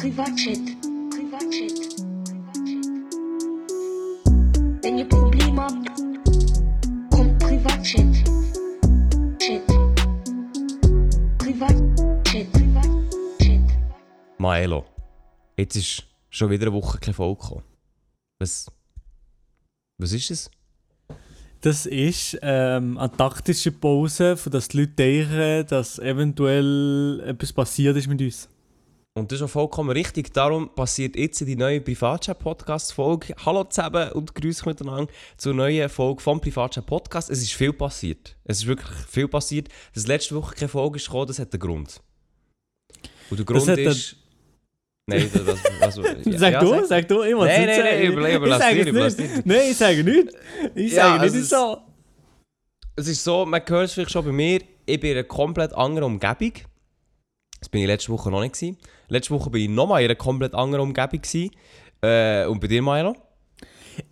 Privatchat. Privatchat. Wenn ihr Probleme habt, kommt Privatchat. Chat. Privatchat. Privatchat. Maelo, jetzt ist schon wieder eine Woche keine Folge gekommen. Was, was ist es? Das ist ähm, eine taktische Pause, für dass die Leute denken, dass eventuell etwas passiert ist mit uns. Und das ist auch vollkommen richtig. Darum passiert jetzt die neue Privatchat-Podcast-Folge. Hallo zusammen und grüß miteinander zur neuen Folge vom Privatchat-Podcast. Es ist viel passiert. Es ist wirklich viel passiert. Dass letzte Woche keine Folge ist gekommen, das hat einen Grund. Und der Grund ist... Nein, das, also, ja, sag ja, du, sag, du, ich muss Nein, nein, nein, sagen. überle- Ich überlass sage dir, überlass nicht. dir. Nein, ich sage nicht. Ich Ja, sage nicht, also es ist so. Es ist so, man hört es vielleicht schon bei mir, ich bin in einer komplett anderen Umgebung. Das bin ich letzte Woche noch nicht. Gewesen. Letzte Woche bin ich nochmal in einer komplett anderen Umgebung. Gewesen. Äh, und bei dir?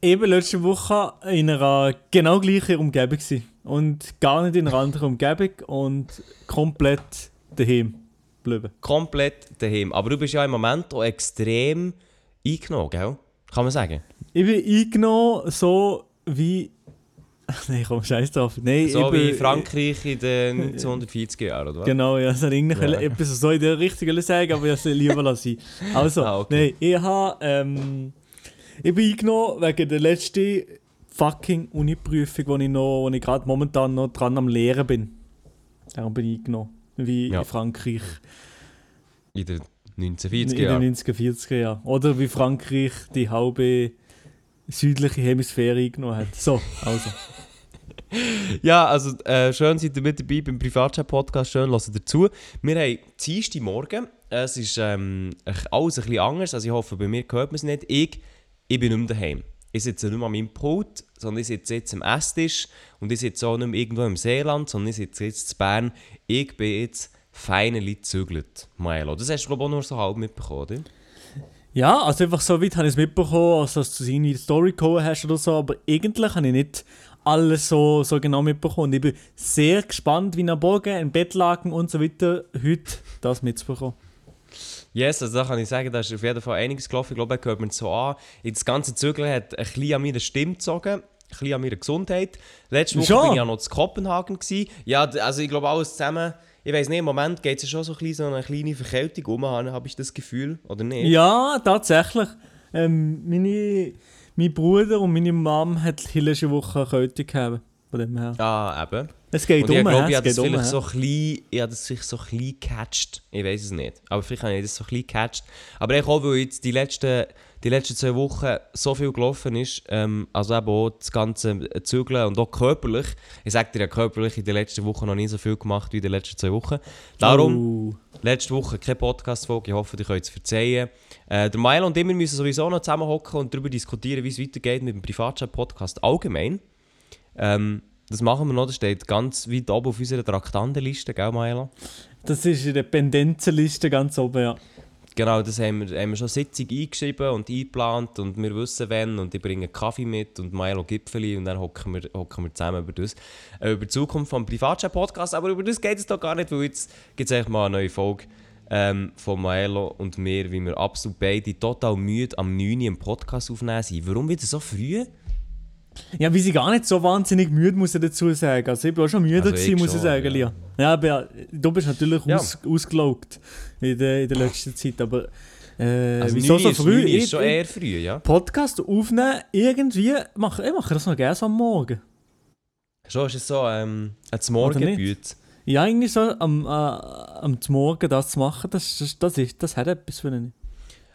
Ich war letzte Woche in einer genau gleichen Umgebung. gewesen. Und gar nicht in einer anderen Umgebung und komplett daheim geblieben. Komplett daheim. Aber du bist ja im Moment auch extrem eingenommen, gell? Kann man sagen. Ich bin eingenommen, so wie. Nein, komm, scheiß drauf. Nein, So ich wie bin, Frankreich in den 1940er Jahren, oder was? Genau, ja, ich eigentlich Ja. etwas so in der Richtung sagen, aber ich lieber lassen. Also, Ah, okay. nein, ich habe. Ähm, ich bin eingenommen wegen der letzten fucking Uni-Prüfung, wo ich, noch- wo ich gerade momentan noch dran am Lehren bin. Darum bin ich eingenommen. Wie Ja. in Frankreich In den in 1940er den Jahren. 90er, 40er Jahren. Oder wie Frankreich die halbe südliche Hemisphäre eingenommen hat. So, also. Ja, also äh, schön seid ihr mit dabei beim Privatchat-Podcast, schön hört dazu. Wir haben Dienstag Morgen, es ist ähm, alles ein bisschen anders, also ich hoffe, bei mir hört man es nicht. Ich, ich bin nicht mehr daheim. Ich sitze nicht mehr an meinem Pult, sondern ich sitze jetzt am Esstisch und ich sitze auch nicht mehr irgendwo im Seeland, sondern ich sitze jetzt in Bern. Ich bin jetzt finally gezügelt, Milo. Das hast du glaube ich auch nur so halb mitbekommen, oder? Ja, also einfach so weit habe ich es mitbekommen, als dass du es Story gehauen hast oder so, aber eigentlich habe ich nicht alles so, so genau mitbekommen. Und ich bin sehr gespannt, wie am Morgen im Bett lagen und so weiter, heute das mitzubekommen. Yes, also da kann ich sagen, da ist auf jeden Fall einiges gelaufen. Ich glaube, er hört mir so an. Das ganze Zügeln hat ein bisschen an meiner Stimme gezogen, ein bisschen an meiner Gesundheit. Letzte Woche Schon? war ich ja noch in Kopenhagen. Gewesen. Ja, also ich glaube, alles zusammen. Ich weiß nicht, im Moment geht es ja schon so, ein bisschen so eine kleine Verkältung um, habe habe ich das Gefühl, oder nicht? Ja, tatsächlich. Ähm, meine, mein Bruder und meine Mom hat die letzte Woche eine Kälte gehabt. Von dem her. Ah, eben. Es geht Und ich um, glaube, hä? ich habe das um. so klein, ich habe das vielleicht so klein gecatcht. Ich weiß es nicht. Aber vielleicht habe ich das so klein gecatcht. Aber ich auch, weil jetzt die letzten, die letzten zwei Wochen so viel gelaufen ist, ähm, also eben auch das ganze Zügeln und auch körperlich. Ich sage dir ja körperlich in den letzten Wochen noch nie so viel gemacht wie in den letzten zwei Wochen. Darum, Oh. letzte Woche keine Podcast-Folge. Ich hoffe, ihr könnt es verzeihen. Äh, der Milo und ich wir müssen sowieso noch zusammenhocken und darüber diskutieren, wie es weitergeht mit dem Privatchat-Podcast allgemein. Ähm, das machen wir noch, das steht ganz weit oben auf unserer Traktandenliste, gell Milo? Das ist in der Pendenzenliste ganz oben, ja. Genau, das haben wir, haben wir schon Sitzung eingeschrieben und eingeplant und wir wissen wann und ich bringe Kaffee mit und Milo Gipfeli und dann hocken wir, hocken wir zusammen über das. Äh, über die Zukunft vom Privatchat-Podcast, aber über das geht es doch gar nicht, weil jetzt gibt es mal eine neue Folge ähm, von Milo und mir, wie wir absolut beide total müde am 9 Uhr im Podcast aufnehmen sind. Warum wieder so früh? Ja, wir sind gar nicht so wahnsinnig müde, muss ich dazu sagen. Also ich bin auch schon müde Also gewesen, ich muss ich schon, sagen, ja. Lia. Ja, aber du bist natürlich Ja. aus, ausgelaugt in der, in der letzten Zeit, aber äh, Also wieso 9 so ist- früh? 9 Uhr Ich- ist schon eher früh, ja. Podcast aufnehmen, irgendwie, mach, ich mache das noch gerne so am Morgen. Schon ist es so ähm, ein Oder Morgenbüt. Ja, irgendwie so am, äh, am Morgen das zu machen, das, das, das, ist, das hat etwas für einen.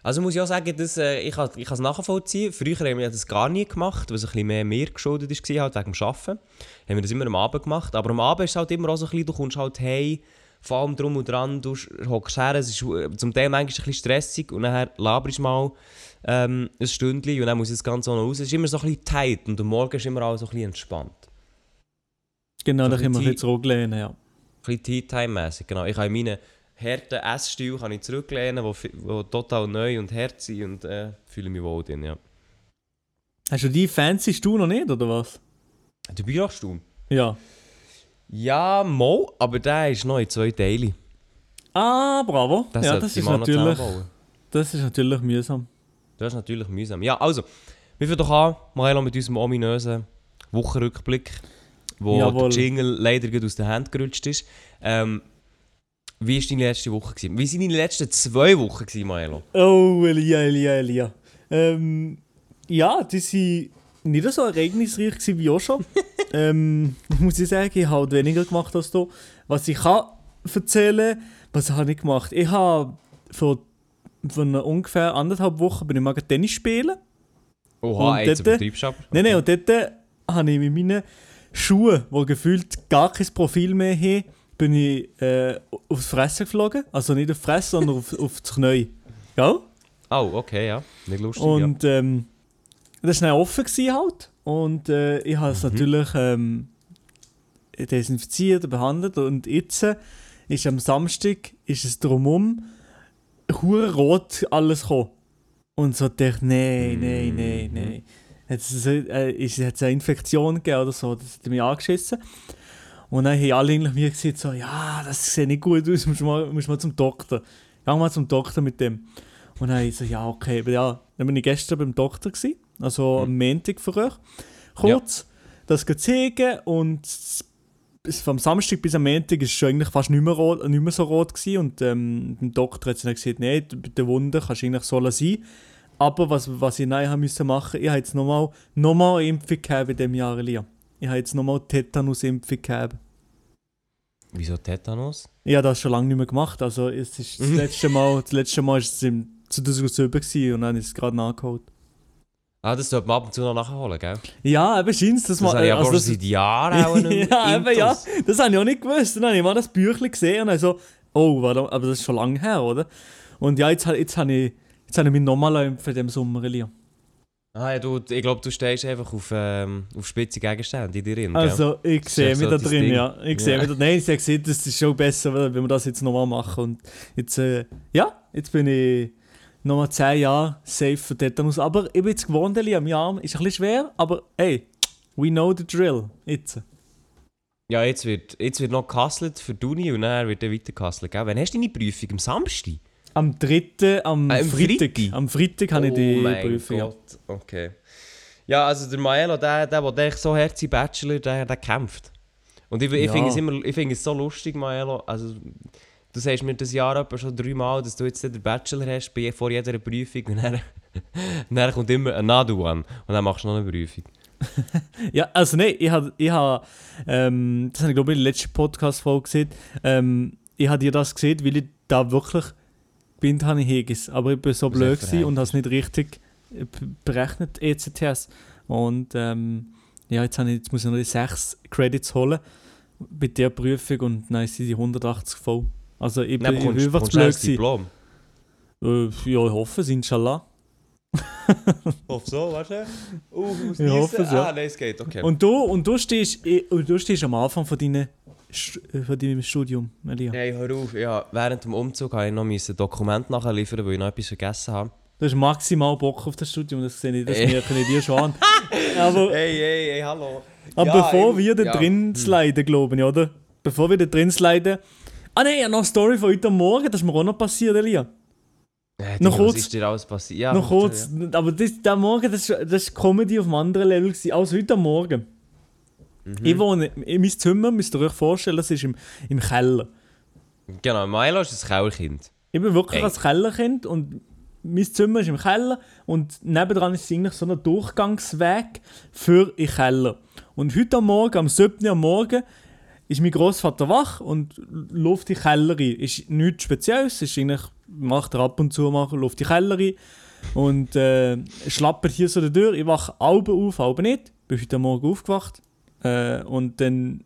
Also muss ich auch sagen, dass, äh, ich kann es nachvollziehen. Früher haben wir das gar nie gemacht, was ein bisschen mehr mir geschuldet war, halt wegen dem Arbeiten. Haben wir das immer am Abend gemacht. Aber am Abend ist es halt immer auch so ein bisschen, du kommst halt hey, vor allem drum und dran, du hockst her, es ist äh, zum Teil manchmal ein bisschen stressig und dann laberst du mal ähm, ein Stündchen und dann muss das Ganze auch noch raus. Es ist immer so ein bisschen tight und am Morgen ist immer alles so ein bisschen entspannt. Genau, So da ein können wir bisschen jetzt zurücklehnen, ja. Bisschen Tea-Time-mässig, genau. Ich habe meine harten Essstühle kann ich zurücklehnen, die, die total neu und hart sind und äh, fühle mich wohl drin, ja. Hast du die fancy Stuhl noch nicht, oder was? Der Bürostuhl? Ja. Ja, mal, aber der ist noch in zwei Teilen. Ah, bravo. Das ja, das ist natürlich, das ist natürlich mühsam. Das ist natürlich mühsam. Ja, also, wir fangen doch an, Maelo, mit unserem ominösen Wochenrückblick, wo Jawohl. der Jingle leider aus der Hand gerutscht ist. Ähm, wie war deine letzte Woche? Gewesen? Wie waren deine letzten zwei Wochen, gewesen, Maelo? Oh, Elia, Elia, Elia. Ähm, ja, die waren nicht so ereignisreich gewesen wie auch schon. ähm, muss ich sagen, ich habe halt weniger gemacht als du. Was ich kann erzählen, was habe ich gemacht? Ich habe vor, vor ungefähr anderthalb Wochen bin ich mal Tennis spielen. Oha, Und jetzt dort- übertreibst du aber. Nein, nein, und dort äh, habe ich mit meinen Schuhen, die gefühlt gar kein Profil mehr haben, bin ich äh, aufs Fressen geflogen. Also nicht auf die Fresse, sondern auf, auf das Knie. Ja? Oh, okay, ja. Nicht lustig, ja. Und ähm, das war dann offen gewesen halt. Und äh, ich habe es Mhm. natürlich ähm, desinfiziert, behandelt. Und jetzt äh, ist am Samstag ist es drumherum hure rot alles gekommen. Und so dachte ich, nein, nein, nein, Mhm. nein. Jetzt äh, ist, hat es eine Infektion gegeben oder so, das hat mich angeschissen. Und dann haben alle eigentlich mir gesagt, so, ja, das sieht nicht gut aus, musst mal, musst mal zum Doktor. Geh mal zum Doktor mit dem. Und dann habe ich so, ja, okay, aber ja, dann bin ich gestern beim Doktor gewesen, also am Montag für euch. Kurz, das zeigen und vom Samstag bis am Montag ist es schon eigentlich fast nicht mehr, rot, nicht mehr so rot gewesen und ähm, der Doktor hat dann gesagt, nein, bei der Wunde kannst du eigentlich so sein. Aber was, was ich nein haben müssen machen, ich habe jetzt nochmal noch mal eine Impfung gehabt in diesem Jahr, Elia. Ich habe jetzt nochmal Tetanus-Impfung gehabt. Wieso Tetanus? Ich habe das schon lange nicht mehr gemacht. Also es ist das letzte Mal, das letzte Mal ist es im 2007 gewesen und dann ist es gerade nachgeholt. Ah, das sollte man ab und zu noch nachholen, gell? Ja, eben scheint das Das mal. aber also das, seit Jahren auch ja, eben ja. Das habe ich auch nicht gewusst. Dann habe ich mal das Büchlein gesehen und so, oh, warte, aber das ist schon lange her, oder? Und ja, jetzt, jetzt habe ich, jetzt habe ich mich nochmal in diesem Sommer, Elia. Ah, ja, du, ich glaube, du stehst einfach auf, ähm, auf spitze Gegenstände in dir drin? Also, ich sehe mich so da drin, Ding. ja. Ich sehe Ja. mich da. Nein, ich habe gesehen, das ist schon besser, wenn wir das jetzt nochmal machen. Und jetzt, äh, ja, jetzt bin ich nochmal 10 Jahre safe für Tetanus. Aber ich bin jetzt gewohnt, am Arm ist ein bisschen schwer, aber hey, we know the drill. Jetzt. Ja, jetzt wird, jetzt wird noch gehustelt für die Uni und dann wird dann weiter gehustelt, gell? Wann hast du deine Prüfung? Am Samstag? Am 3. am Ah, am Freitag. Freitag? Am Freitag habe ich die oh Prüfung. ja. Gott, okay. Ja, also der Maelo, der, der, der, so herzig Bachelor, der, der kämpft. Und ich, ich Ja. finde es immer, ich finde es so lustig, Maelo, also du sagst mir das Jahr etwa schon dreimal, dass du jetzt den Bachelor hast, bei, vor jeder Prüfung und dann, dann kommt immer another one und dann machst du noch eine Prüfung. Ja, also nein, ich habe, ich hab, ähm, das habe ich glaube ich in der letzten Podcast-Folge gesehen, ähm, ich habe dir das gesehen, weil ich da wirklich bin, habe ich Hegis. Aber ich bin so blöd gewesen und habe es nicht richtig äh, berechnet, ECTS. Und ähm, ja, jetzt, habe ich, jetzt muss ich noch die 6 Credits holen bei der Prüfung und dann sind die 180 voll. Also ich bin, du einfach zu du blöd gewesen. Äh, ja, ich hoffe es, inshallah. Hoffe so, warte. Uh, ich hoffe es, ja. Ah, nein, es geht, okay. Und du, und du, stehst, eh, und du stehst am Anfang von, deinen, von deinem Studium, Elia. Hey, hör auf. Ja, während dem Umzug habe ich noch ein Dokument nachliefern, weil ich noch etwas vergessen habe. Du hast maximal Bock auf das Studium, das sehe ich, das Ey. merke ich dir schon an. Aber, Hey, hey, hey, hallo. aber Ja, bevor ich- wir da ja. drin sliden, glaube ich, oder? Bevor wir da drin sliden. Ah nein, ich habe noch eine Story von heute Morgen, das ist mir auch noch passiert, Elia. Äh, Noch kurz- ist dir alles passiert? Ja, noch kurz, Ja. aber das, der Morgen, das, ist Comedy auf einem anderen Level gewesen, als heute Morgen. Mhm. Ich wohne in meinem Zimmer, müsst ihr euch vorstellen, das ist im, im Keller. Genau, Milo ist ein Kellerkind. Ich bin wirklich Ey. als Kellerkind und mein Zimmer ist im Keller und nebendran ist eigentlich so ein Durchgangsweg für den Keller. Und heute am Morgen, am 7. am Morgen, ist mein Großvater wach und läuft in den Keller rein. Ist nichts Spezielles, ist eigentlich, macht er ab und zu mal, läuft in den Keller rein und äh, schlappert hier so die Tür. Ich wache Augen auf, Augen nicht. Bin heute Morgen aufgewacht äh, und dann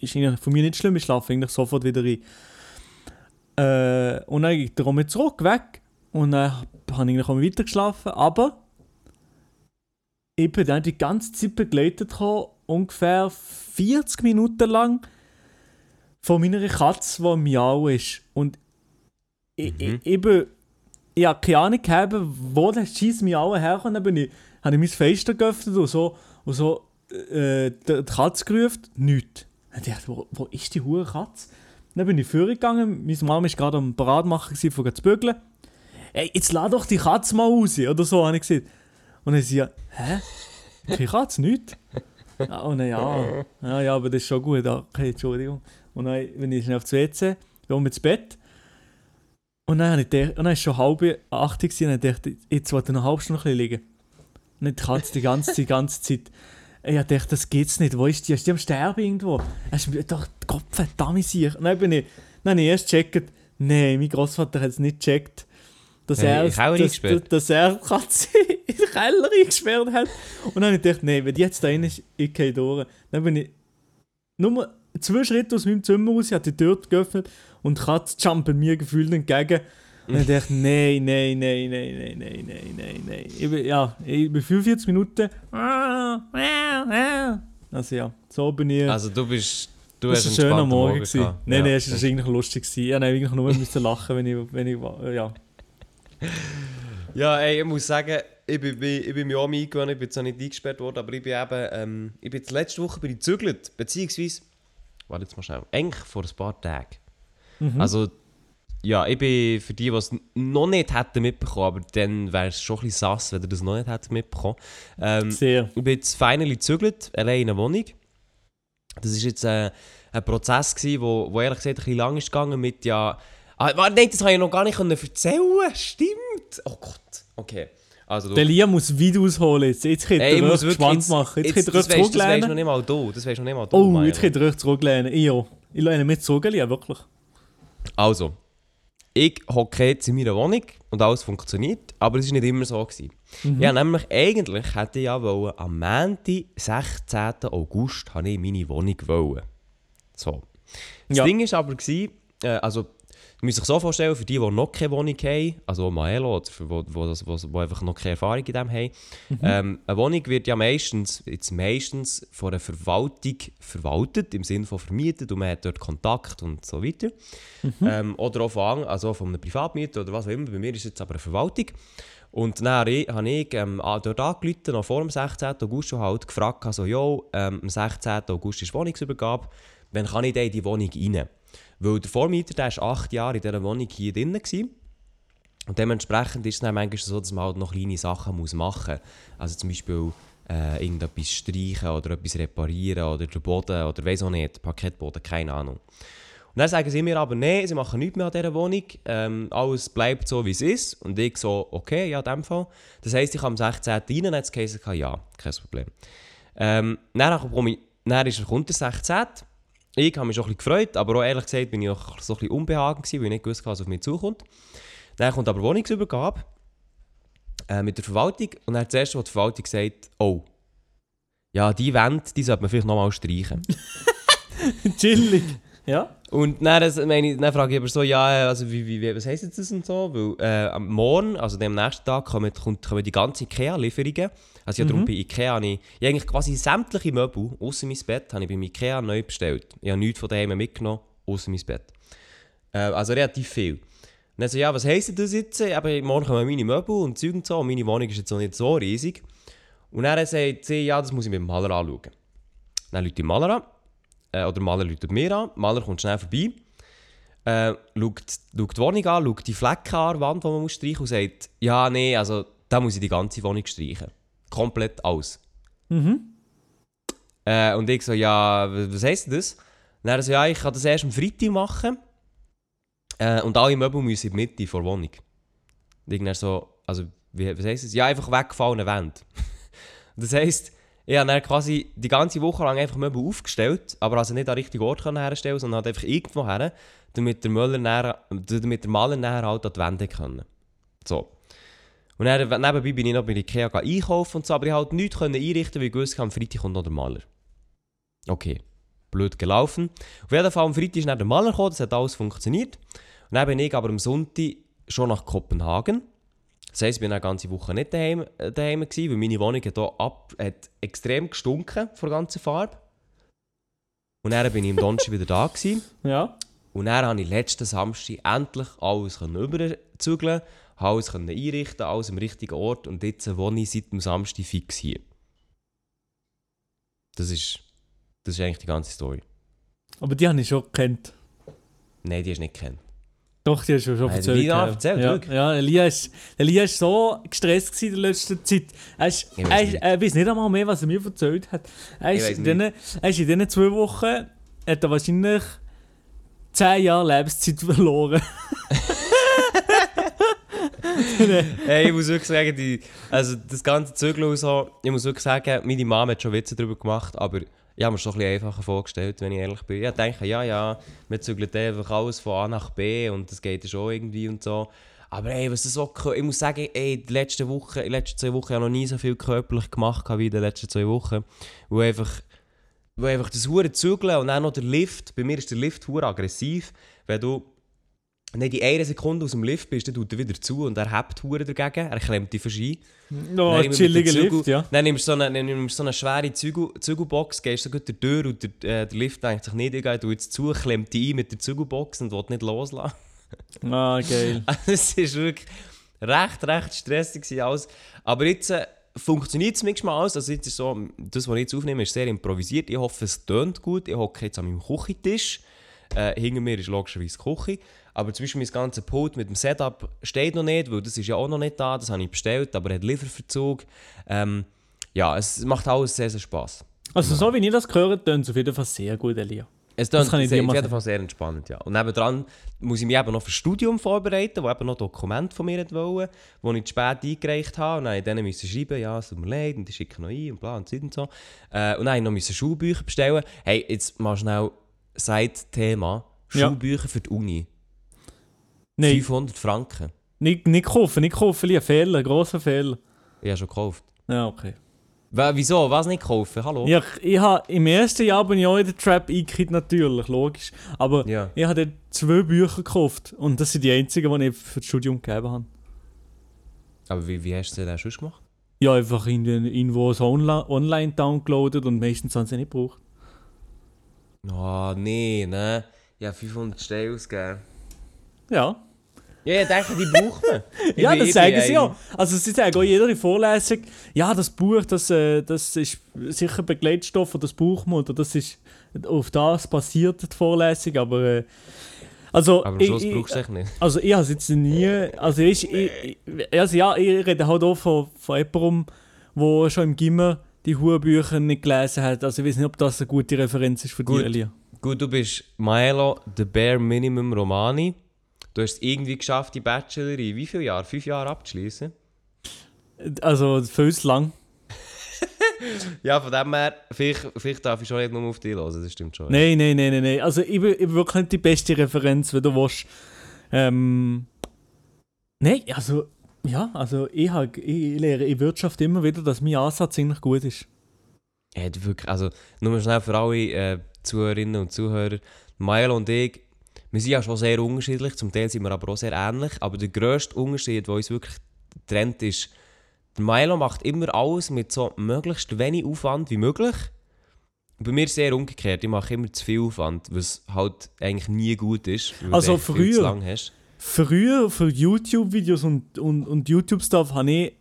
ist eigentlich von mir nicht schlimm, ich schlafe eigentlich sofort wieder rein. Äh, und dann er mit zurück, weg. Und dann habe ich eigentlich auch weiter geschlafen. Aber ich bin dann die ganze Zeit begleitet, gekommen, ungefähr 40 Minuten lang, von meiner Katze, die miau ist. Und ich, Mhm. ich, ich, bin, ich habe keine Ahnung gehabt, wo der scheiß Miauen herkommt. Dann bin ich, habe ich mein Fenster geöffnet und so, und so äh, die, Katze gerufen. Nichts. Dann dachte ich, wo, wo ist die hure Katze? Dann bin ich vorgegangen, meine Mama war gerade am Parat machen, von zu bügeln. ey, jetzt lass doch die Katze mal raus, oder so, habe ich gesagt. Und dann sie, hä? Keine Katze, nicht? Ja, und dann, ja, ja, aber das ist schon gut, okay, Entschuldigung. Und dann bin ich schnell aufs WC, bin ins Bett. Und dann ich gedacht, und dann es schon halb acht und dann dachte ich, jetzt wollte ich noch eine halbe Stunde liegen. Und dann die Katze die ganze, die ganze Zeit. Ich dachte, das geht's nicht. Wo ist die? Ist die am Sterben irgendwo? Hast du doch Gott verdammt sich. Und dann bin ich, dann habe ich erst gecheckt, nein, mein Großvater hat es nicht gecheckt, dass Ja, er, dass, eingesperrt. dass er die Katze in den Keller eingesperrt hat. Und dann habe ich gedacht, nein, wenn die jetzt da rein ist, ich gehe durch. Dann bin ich nur zwei Schritte aus meinem Zimmer raus, hat die Tür geöffnet und die Katze jumpen mir gefühlt entgegen. Und ich dachte, nein, nein, nein, nein, nein, nein, nein, nein, nein. Ich bin, ja, ich bin 45 Minuten. Also ja, so bin ich. Also du bist... Du das hast war ein schöner Morgen. Morgen gewesen. gehabt. Nein, Ja. nein, es war eigentlich lustig. gewesen. Ich musste eigentlich nur müssen lachen, wenn ich, wenn ich, ja. Ja, ey, ich muss sagen, ich bin, ich bin mir auch eingewöhnt, ich bin zwar nicht eingesperrt worden, aber ich bin eben, ähm, ich bin letzte Woche bin ich gezügelt, beziehungsweise, warte jetzt mal schnell, eigentlich vor ein paar Tagen. Mhm. Also, ja, ich bin für die, die es noch nicht hätten mitbekommen, aber dann wäre es schon ein bisschen sass, wenn ihr das noch nicht hättet mitbekommen. Ähm, Sehr. ich bin jetzt finally gezügelt, allein in einer Wohnung. Das war jetzt äh, ein Prozess, gewesen, wo, wo ehrlich gesagt ein bisschen lang ist gegangen mit ja... Ah, nein, das habe ich noch gar nicht erzählen Stimmt! Oh Gott, okay. Also, Der Lia muss weit ausholen. Jetzt, jetzt könnt ihr euch gespannt machen. Jetzt jetzt, könnt ihr das euch weisst, das weisst noch zurücklehnen. nicht mal du. Das weisst noch nicht mal du, Oh, Maja. jetzt könnt ihr euch zurücklehnen. Ich auch. Ich lehne mich zurück, Lia, wirklich. Also, ich hocke jetzt in meiner Wohnung und alles funktioniert, aber es war nicht immer so. Gewesen. Mhm. Ja, nämlich eigentlich hätte ich ja wollen, am Montag, 16. August, habe ich meine Wohnung wollen. So. Das Ja. Ding war aber, gewesen, äh, also, du musst dich so vorstellen, für die, die noch keine Wohnung haben, also Maelo, oder für die, die, die, einfach noch keine Erfahrung in dem haben, ähm, eine Wohnung wird ja meistens, jetzt meistens von einer Verwaltung verwaltet, im Sinne von vermietet und man hat dort Kontakt und so weiter. Ähm, oder auch von, also von einem Privatmieter oder was auch immer. Bei mir ist es jetzt aber eine Verwaltung. Und dann habe ich, ähm, dort angerufen, noch vor dem 16. August schon halt, gefragt, also, jo, ähm, am 16. August ist Wohnungsübergabe, wann kann ich denn in die Wohnung rein? Weil der Vormieter, der war acht Jahre in dieser Wohnung hier drin. Gewesen. Und dementsprechend ist es dann manchmal so, dass man halt noch kleine Sachen muss machen muss. Also zum Beispiel äh, irgendetwas streichen oder etwas reparieren oder den Boden oder weiss auch nicht, Parkettboden, keine Ahnung. Und dann sagen sie mir aber, nein, sie machen nichts mehr an dieser Wohnung, ähm, alles bleibt so, wie es ist. Und ich so, okay, ja, in dem Fall. Das heisst, ich am 16. rein, es geheißen, ja, kein Problem. Ähm, dann, ich, dann ist, kommt der 16. Ich habe mich schon ein bisschen gefreut, aber auch ehrlich gesagt bin ich auch so ein bisschen unbehagen gewesen, weil ich nicht gewusst habe, was auf mich zukommt. Dann kommt aber Wohnungsübergabe äh, mit der Verwaltung und dann das erste, was die Verwaltung sagt, oh, ja, die Wände, die sollte man vielleicht nochmal streichen. Chillig. Ja? Und dann, das, meine ich, dann frage ich aber so, ja, also wie, wie, was heisst jetzt das und so? Weil äh, am Morgen, also am nächsten Tag, kommen, kommen die ganzen Ikea-Lieferungen. Also ja, darum bei Ikea habe ich, ich habe eigentlich quasi sämtliche Möbel, außer mein Bett, habe ich bei Ikea neu bestellt. Ich habe nichts von daheim mitgenommen, außer mein Bett. Äh, also relativ viel. Und dann so, ja, was heisst denn das jetzt? Aber morgen kommen meine Möbel und Zeug und so, und meine Wohnung ist jetzt auch nicht so riesig. Und dann sagt sie, ja, das muss ich mit dem Maler anschauen. Dann ruft die Maler an. Äh, oder der Maler ruft mir an. Der Maler kommt schnell vorbei. Äh, schaut, schaut die Wohnung an, schaut die Flecken an der Wand, die man muss streichen muss und sagt, ja, nee, also da muss ich die ganze Wohnung streichen. Komplett alles. Mhm. Äh, und ich so, ja, was heisst das? Und dann so, ja, ich kann das erst am Freitag machen. Äh, und alle Möbel müssen in die Mitte der Wohnung. Und ich so, also, wie, was heisst das? Ja, einfach weggefallene Wände. das heisst, ich habe dann quasi die ganze Woche lang einfach Möbel aufgestellt, aber also nicht an den richtigen Ort herstellen, sondern halt einfach irgendwo her, damit der, Müller näher, damit der Maler näher halt an die Wände können. So. Und dann, nebenbei bin ich noch bei Ikea einkaufen und so, aber ich konnte halt nichts können einrichten, weil ich wusste, am Freitag kommt noch der Maler. Okay, blöd gelaufen. Auf jeden Fall am Freitag ist dann der Maler gekommen, das hat alles funktioniert. Und dann bin ich aber am Sonntag schon nach Kopenhagen. Das heisst, ich bin eine ganze Woche nicht daheim, äh, daheim gewesen, weil meine Wohnung hat, auch ab, hat extrem gestunken von der ganzen Farbe. Und dann bin ich am Donnerstag wieder da gewesen. Ja? Und dann konnte ich letzten Samstag endlich alles überzügeln, alles können einrichten, alles am richtigen Ort und jetzt wohne ich seit dem Samstag fix hier. Das ist, das ist eigentlich die ganze Story. Aber die habe ich schon gekannt. Nein, die hast du nicht kennen. Doch, die hast du schon erzählt. Elia ja. erzählt, ja, wirklich? ja, Elia ist, Elia ist so gestresst in der letzten Zeit. Er, ist, Ich weiss er, er weiß nicht einmal mehr, was er mir erzählt hat. Er ist, in diesen, er ist in diesen zwei Wochen hat er wahrscheinlich 10 Jahre Lebenszeit verloren. Hey, ich muss wirklich sagen, die, also das ganze Zügeln und so, ich muss wirklich sagen, meine Mama hat schon Witze darüber gemacht, aber ich habe mir schon ein bisschen einfacher vorgestellt, wenn ich ehrlich bin. Ich denke, ja, ja, wir zügeln einfach alles von A nach B und das geht ja schon irgendwie und so. Aber ey, was so, ich muss sagen, ey, die letzten Wochen, die letzten zwei Wochen habe ich noch nie so viel körperlich gemacht wie in den letzten zwei Wochen. Wo einfach, wo einfach das hure Zügeln und dann noch der Lift, bei mir ist der Lift hure aggressiv, wenn du nicht in einer Sekunde aus dem Lift bist, dann tut er wieder zu und er hebt hure dagegen, er klemmt dich verschieden. Mit chilliger Lift, ja. Dann nimmst du so eine, nimmst so eine schwere Zügel, Zügelbox, gehst so gut durch die Tür und der, äh, der Lift denkt sich nicht, ich gehe jetzt zu, klemmt dich ein mit der Zügelbox und will nicht loslassen. Ah, geil. Also es war wirklich recht, recht stressig alles. Aber jetzt äh, funktioniert es manchmal alles. Also jetzt ist so, das, was ich jetzt aufnehme, ist sehr improvisiert. Ich hoffe, es tönt gut. Ich hocke jetzt an meinem Küchentisch. Äh, hinter mir ist logischerweise die Küche. Aber zum Beispiel mein ganzes Pult mit dem Setup steht noch nicht, weil das ist ja auch noch nicht da. Das habe ich bestellt, aber hat Lieferverzug. Ähm, ja, es macht alles sehr, sehr Spass. Also so wie ich das gehört, tönt es auf jeden Fall sehr gut, Elia. Es Das klingt kann ich sehr, dir auf jeden. Fall sehr entspannt, ja. Und nebendran muss ich mich eben noch für das Studium vorbereiten, wo eben noch Dokumente von mir wollen, die ich zu spät eingereicht habe. Und dann musste ich denen müssen schreiben, ja, es tut mir leid, und die schicken noch ein und bla und Zeit und so. Äh, und dann musste ich noch Schulbücher bestellen. Hey, jetzt mal schnell Side-Thema. Ja. Schulbücher für die Uni. Nein, 500 Franken. nicht, nicht kaufen, nicht kaufen, ein Fehler, grosser Fehler. Ich habe schon gekauft. Ja, okay. W wieso? Was nicht kaufen? Hallo? Ja, ich, ich habe im ersten Jahr bin ich auch in den Trap eingekriegt, natürlich, logisch. Aber Ja. ich habe dort zwei Bücher gekauft und das sind die einzigen, die ich für das Studium gegeben habe. Aber wie, wie hast du das denn sonst gemacht? Ja, einfach in den, irgendwo so online downgeloadet und meistens haben sie nicht gebraucht. Oh, nee, ne? Ich habe 500 Steine ausgegeben. Ja. Ja, ich denke, die braucht man. Ja, das sagen bin sie ja. Also sie sagen auch jeder in Vorlesung, ja, das Buch, das, äh, das ist sicher Begleitstoff oder das man oder das ist auf das basiert die Vorlesung, aber äh, also, Aber am Schluss ich, brauchst du es nicht. also ich habe es jetzt nie, also ich, ich, also ja, ich rede halt auch von, von jemandem, der schon im Gimmer die Hurbücher nicht gelesen hat, also ich weiß nicht, ob das eine gute Referenz ist für dich, Elia. Gut, du bist Milo, the bare minimum Romani. Du hast es irgendwie geschafft, die Bachelor in wie viele Jahren? Fünf Jahre abzuschließen. Also viel zu lang. Ja, von dem her, vielleicht, vielleicht darf ich schon nicht nur auf dich hören, das stimmt schon. Nein, nein, nein, nein, nein. Also ich bin, ich bin wirklich nicht die beste Referenz, wenn du willst. Ähm. Nein, also. Ja, also ich, hab, ich lehre in Wirtschaft immer wieder, dass mein Ansatz eigentlich gut ist. Ja, wirklich, also, nur schnell für alle äh, Zuhörerinnen und Zuhörer. Milo und ich, wir sind ja schon sehr unterschiedlich, zum Teil sind wir aber auch sehr ähnlich. Aber der grösste Unterschied, der uns wirklich trennt, ist, der Milo macht immer alles mit so möglichst wenig Aufwand wie möglich. Bei mir sehr umgekehrt, ich mache immer zu viel Aufwand, was halt eigentlich nie gut ist, weil Also du viel zu früher- lang hast. Früher für YouTube-Videos und, und, und YouTube-Stuff habe ich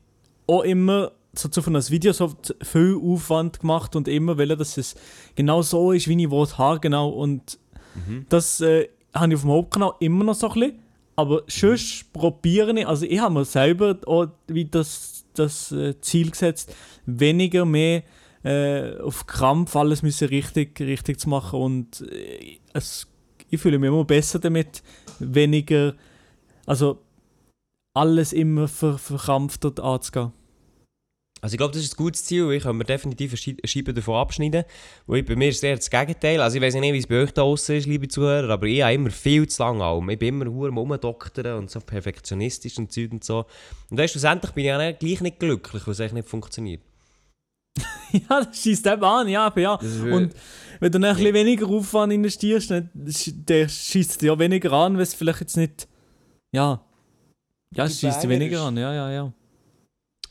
auch immer so zu von das Video so viel Aufwand gemacht und immer will, dass es genau so ist, wie ich es habe, genau. Und Mhm. das äh, habe ich auf dem Hauptkanal immer noch so ein bisschen. Aber sonst probiere ich, also ich habe mir selber auch wie das, das äh, Ziel gesetzt, weniger mehr äh, auf Krampf alles müssen richtig, richtig zu machen und äh, es, ich fühle mich immer besser damit, weniger, also alles immer ver, verkrampfter anzugehen. Also ich glaube, das ist ein gutes Ziel. Ich kann mir definitiv eine Schei- eine Scheibe davon abschneiden. Weil bei mir ist es eher das Gegenteil. Also ich weiß nicht, wie es bei euch da außen ist, liebe Zuhörer, aber ich habe immer viel zu lange allem. Ich bin immer hure Rumdoktern und so perfektionistisch und Zeug und so. Und dann schlussendlich bin ich ja nicht- gleich nicht glücklich, weil es eigentlich nicht funktioniert. ja, das schießt eben an, ja, aber ja. Und wenn du dann ein bisschen weniger Aufwand investierst, dann schießt dir ja weniger an, weil es vielleicht jetzt nicht, ja, ja, es schießt dir weniger an, ja, ja, ja.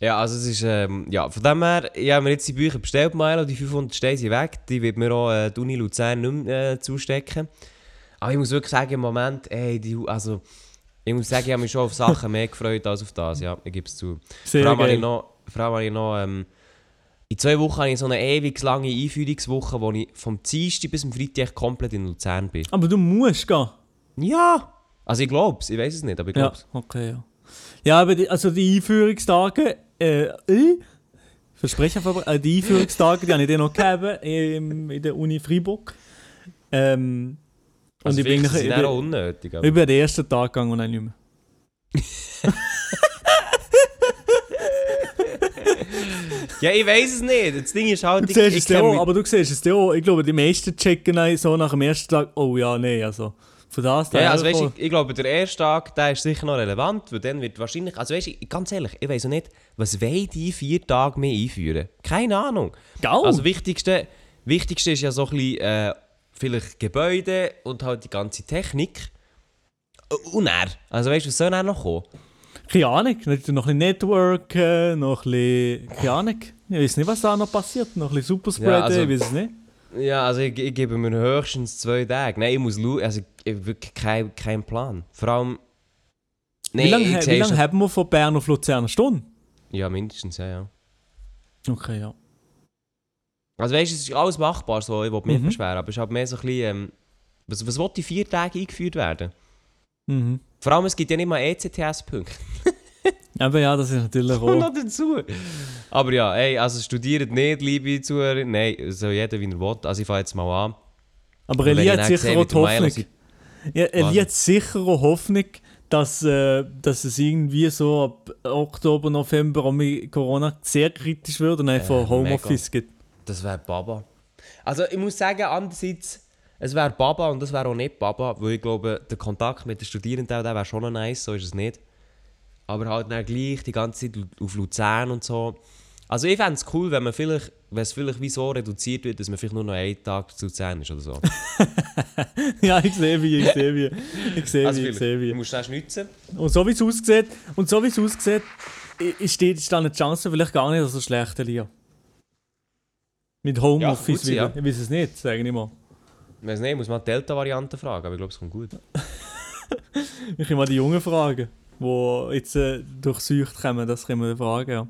Ja, also es ist, ähm, ja, von dem her, ich habe mir jetzt die Bücher bestellt, Milo, die 500 Steine sind weg, die wird mir auch äh, die Uni Luzern nicht mehr äh, zustecken. Aber ich muss wirklich sagen, im Moment, ey, die, also, ich muss sagen, ich habe mich schon auf Sachen mehr gefreut als auf das, ja, ich gebe es zu. Sehr vor allem habe ich geil. noch, vor allem habe ich noch ähm, in zwei Wochen habe ich so eine ewig lange Einführungswoche, wo ich vom Dienstag bis zum Freitag komplett in Luzern bin. Aber du musst gehen. Ja! Also ich glaub's, ich weiß es nicht, aber ich Ja, glaub's. okay, ja. Ja, aber die, also die Einführungstage, äh, äh Versprechen aber, äh, die Einführungstage, die habe ich dann noch gegeben im, in der Uni Freiburg. Ähm, Also und ich bin sind sie auch über, unnötig. Aber. über den ersten Tag gegangen und dann nicht mehr. Ja, ich weiß es nicht. Das Ding ist halt, Du ich, siehst es auch, aber du siehst es auch. Ich glaube, die meisten checken so nach dem ersten Tag, oh ja, nee, also von das Ja, also weißt, ich, ich glaube, der erste Tag der ist sicher noch relevant, weil dann wird wahrscheinlich. Also weißt, ich, ganz ehrlich, ich weiß auch nicht, was wollen die vier Tage mehr einführen? Keine Ahnung. Gau! Also wichtigste, wichtigste ist ja so ein bisschen, äh, vielleicht Gebäude und halt die ganze Technik. Und er. Also weißt du, was soll er noch kommen? Keine Ahnung, noch ein bisschen Networken, noch ein bisschen, keine Ahnung. Ich weiß nicht, was da noch passiert. Noch ein bisschen Superspreaden, Ja, also- ich weiß es nicht. Ja, also ich, ich gebe mir höchstens zwei Tage. Nein, ich muss schauen. Also ich habe wirklich keinen kein Plan. Vor allem. wie lange, wie lange haben wir von Bern auf Luzern? Eine Stunde? Ja, mindestens, ja, ja. Okay, ja. Also weißt du, es ist alles machbar, so, ich will mich Mhm. beschweren, aber es ist halt mehr so ein bisschen, ähm, was, was will die vier Tage eingeführt werden? Mhm. Vor allem, es gibt ja nicht mal ECTS-Punkte. Aber ja, das ist natürlich Kommt auch. noch dazu. Aber ja, ey, also studiert nicht, liebe Zuhörer. Nein, so jeder wie er will. Also ich fange jetzt mal an. Aber Wenn Eli ich hat sicher auch die Hoffnung. Ja, Eli Was? hat sicher auch Hoffnung, dass, äh, dass es irgendwie so ab Oktober, November um Corona sehr kritisch wird und einfach Äh, Homeoffice gibt. Das wäre Baba. Also ich muss sagen, andererseits, es wäre Baba und das wäre auch nicht Baba, weil ich glaube, der Kontakt mit den Studierenden der wäre schon nice, so ist es nicht. Aber halt dann gleich die ganze Zeit auf Luzern und so. Also ich fände es cool, wenn man vielleicht, wenn es vielleicht wie so reduziert wird, dass man vielleicht nur noch einen Tag zu Luzern ist oder so. ja, ich sehe wie, ich sehe wie. Ich sehe Also wie, ich sehe Du wie. musst das schnitzen. Und so wie es aussieht, und so wie es aussieht, steht ist da eine Chance vielleicht gar nicht so schlecht, Elia. Mit Homeoffice sein, wieder. ja. Ich weiß es nicht, sage ich mal. Ich weiß nicht, ich muss mal die Delta-Variante fragen, aber ich glaube, es kommt gut. Ich kann mal die Jungen fragen, die jetzt äh, durchsucht kommen, das können wir fragen, ja.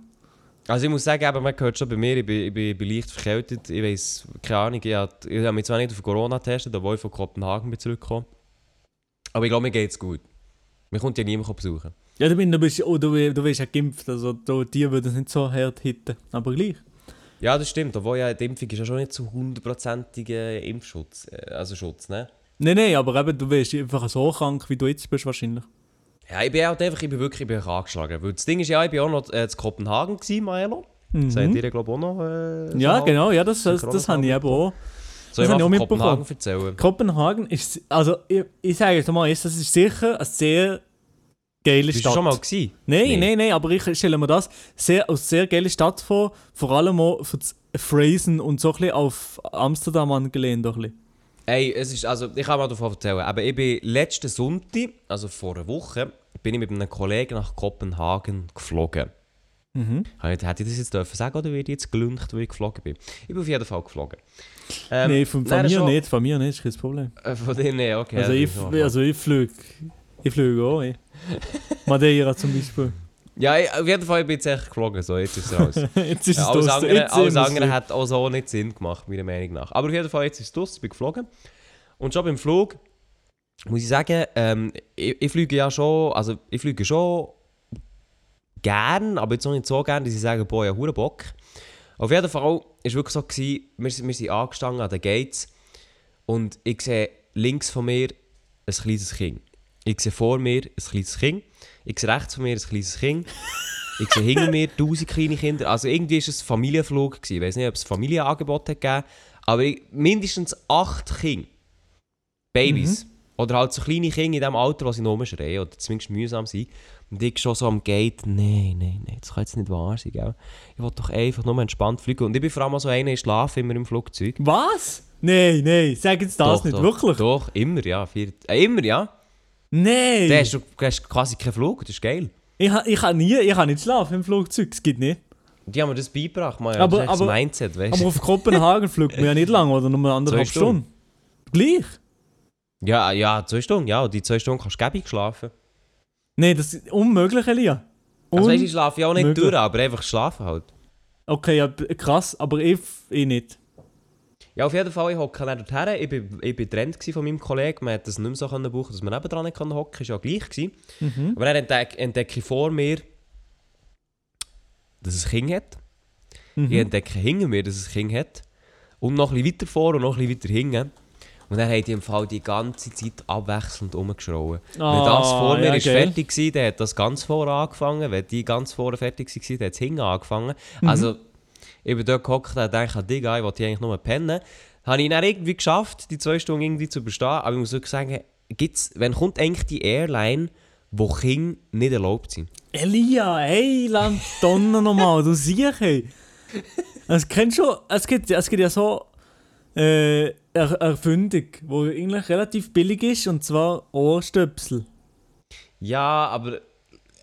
Also ich muss sagen, eben, man hört schon bei mir, ich bin, ich bin, ich bin leicht verkältet. Ich weiß, keine Ahnung, ich habe ich habe mich zwar nicht auf Corona getestet, obwohl ich von Kopenhagen bin zurückgekommen. Aber ich glaube, mir geht es gut. Mir kommt ja niemand besuchen. Ja, du, du, bist, oh, du, du bist ja geimpft, also da, die würden es nicht so hart hitten, aber gleich. Ja, das stimmt, obwohl ja die Impfung ist ja schon nicht zu hundertprozentiger Impfschutz, äh, also Schutz, ne? Nein, nein, aber eben, du bist einfach so krank, wie du jetzt bist wahrscheinlich. Ja, ich bin halt einfach, ich bin wirklich ich bin angeschlagen. Weil das Ding ist ja, ich bin auch noch äh, in Kopenhagen gewesen, Maelo. Mhm. ihr, glaube ich, auch noch. Äh, so Ja, halb- genau, ja, das, das, das habe ich eben auch. Soll ich das mal von auch Kopenhagen mitbekommen. erzählen? Kopenhagen ist, also ich, ich sage es mal, das ist sicher eine sehr geile Bist du Stadt. schon mal gewesen? Nein, nein, nein, aber ich stelle mir das sehr, als sehr geile Stadt vor, vor allem auch für das Phrasen und so ein bisschen auf Amsterdam angelehnt. Auch ein bisschen. Ey, es ist, also, ich kann mal davon erzählen. Aber ich bin letzten Sonntag, also vor einer Woche, bin ich mit einem Kollegen nach Kopenhagen geflogen. Mhm. Hätte ich das jetzt dürfen sagen oder ich jetzt gelüncht, weil ich geflogen bin? Ich bin auf jeden Fall geflogen. Ähm, Nein, von, von mir schon- nicht, von mir nicht, ist kein Problem. Äh, von denen, nee, okay. also, ich, also ich flüge. Ich flüge auch. Madeira zum Beispiel. Ja, ich, auf jeden Fall bin ich jetzt echt geflogen, so, jetzt ist es raus. Jetzt ist Ja, es alles draussen. andere, Jetzt alles andere hat auch so nicht Sinn gemacht, meiner Meinung nach. Aber auf jeden Fall, jetzt ist es draus, ich bin geflogen. Und schon beim Flug, muss ich sagen, ähm, ich, ich fliege ja schon, also ich fliege schon gern, aber jetzt auch nicht so gern, dass ich sage, boah, ja, hure Bock. Auf jeden Fall war es wirklich so, gewesen, wir, sind- wir sind angestanden an den Gates und ich sehe links von mir ein kleines Kind. Ich sehe vor mir ein kleines Kind. Ich sehe rechts von mir ein kleines Kind. Ich sehe hinter mir tausend kleine Kinder. Also irgendwie war es ein Familienflug. Gewesen. Ich weiß nicht, ob es ein Familienangebot hat gegeben aber ich, mindestens acht Kinder. Babys. Oder halt so kleine Kinder in dem Alter, die sie noch schreien oder zumindest mühsam sind. Und ich schon so am Gate, nein, nein, nein, das kann jetzt nicht wahr sein, gell? Ich will doch einfach nur entspannt fliegen. Und ich bin vor allem so einer, ich schlafe immer im Flugzeug. Was? Nein, nein, sag jetzt das doch, nicht, doch, wirklich? Doch, immer, ja. Vier, äh, immer, ja. Nein! Dann hast du, du hast quasi keinen Flug, das ist geil. Ich, ha- ich kann nie, ich kann nicht schlafen im Flugzeug, es geht nicht. Die haben mir das beigebracht, man. Aber- das ist echt aber- das Mindset, weißt Aber du? auf Kopenhagen fliegt man ja nicht lang, oder nur anderthalb Zwei Stunden. Stunden. Gleich? Ja, ja, zwei Stunden, ja. Und die zwei Stunden kannst du gäbig schlafen. Nein, das ist unmöglich, Elia. Also Un weißt du, ich schlafe ja auch nicht Möglich. durch, aber einfach schlafen halt. okay, ja, b- krass, aber ich, ich nicht. Ja, auf jeden Fall, ich hocke dann dorthin. Ich bin, ich bin getrennt von meinem Kollegen. Man hat das nicht mehr so können buchen, dass man nebendran nicht hocken konnte. Das war ja gleich. Gewesen. Mhm. Aber dann entdecke, entdecke ich vor mir, dass es ein Kind hat. Mhm. Ich entdecke hinter mir, dass es ein Kind hat. Und noch ein bisschen weiter vor und noch ein bisschen weiter hinten. Und dann hat die im Fall die ganze Zeit abwechselnd rumgeschrauen. Wenn das vor mir Ah, ja, ist geil. fertig war, dann hat das ganz vorne angefangen. Wenn die ganz vorne fertig war, dann hat es hinten angefangen. Mhm. Also, ich bin dort gehockt und dachte, Digga, ich wollte eigentlich nur pennen. Habe ich dann irgendwie geschafft, die zwei Stunden irgendwie zu überstehen. Aber ich muss wirklich sagen, gibt's, wenn kommt eigentlich die Airline, wo Kinder nicht erlaubt sind? Elia, hey, Land Donner nochmal, du siehst, hey. Es kennst schon, es gibt, es gibt ja so äh, er Erfindung, die eigentlich relativ billig ist, und zwar Ohrstöpsel. Ja, aber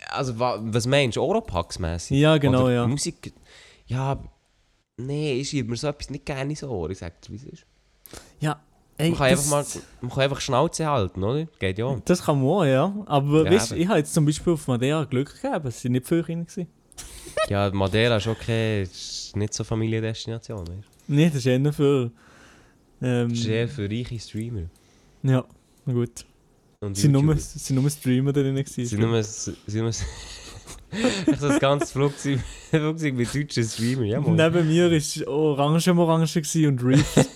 also wa- was meinst du, Oropax-mässig? Ja, genau, Oder ja. Musik. Ja, nee, ich schiebe mir so etwas nicht gerne ins Ohr. Ich sag dir, wie es ist. Ja, ey, Man kann, das, einfach mal, man kann einfach Schnauze halten, oder? Geht ja. das kann man auch, ja. Aber Ja, weißt, ich habe jetzt zum Beispiel auf Madeira Glück gehabt, es sind nicht viele Kinder. gewesen. Ja, Madeira ist okay, ist nicht so Familiendestination. Weißt? Nee, das ist eher für. Ähm, eher für reiche Streamer. ja, na gut. Und sind nur, sind nur Streamer drin. gewesen. Es sind nur... sind nur das ganze Flugzeug, Flugzeug mit deutschen Streamern, ja Mann. Neben mir war Orange am Orange und Reef.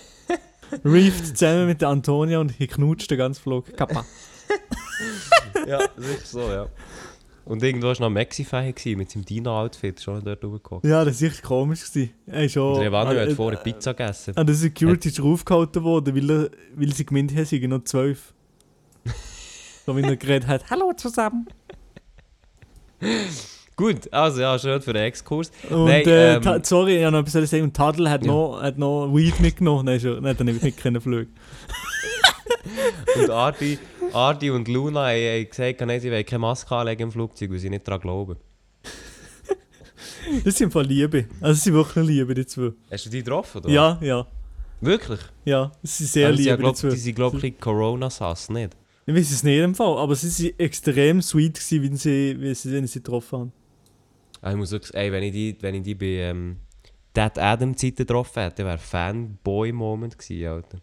Reef zusammen mit der Antonia und ich knutscht den ganzen Flug. Kappa. Ja, sicher so, ja. Und irgendwo war noch gewesen, mit seinem Dino-Outfit, schon dort rumgekommen. Ja, das war echt komisch. Gewesen. Schon, Und der Evanio hat äh, vorher Pizza gegessen. An der Security ist er aufgehalten worden, weil, er, weil sie gemeint haben, sie noch zwölf. so wie er geredet hat. Hallo zusammen. Gut, also ja, schön für den Exkurs. Und Nein, äh, ähm, sorry, ich habe noch etwas sagen. Und Tadel hat, Ja. noch, hat noch Weed mitgenommen. Nein, schon, nein, dann nicht können fliegen. Und Ardi, Ardi und Luna haben, haben gesagt, nein, sie wollen keine Maske anlegen im Flugzeug, weil sie nicht daran glauben. Das sind voll Liebe. Also, sie sind wirklich Liebe, die zwei. Hast du die getroffen, oder? Ja, ja, Wirklich? ja. Sie sind sehr Also, glaub, die zwei. die sind, glaube ich, Corona-Sass, nicht? Ich weiß es nicht im Fall, aber sie waren extrem sweet, gewesen, wenn sie, wenn sie, wenn sie getroffen haben. Ah, Ich muss wirklich ey, wenn ich die, wenn ich die bei ähm, Dead Adam Zeiten getroffen hätte, wäre Fanboy-Moment gewesen, Alter.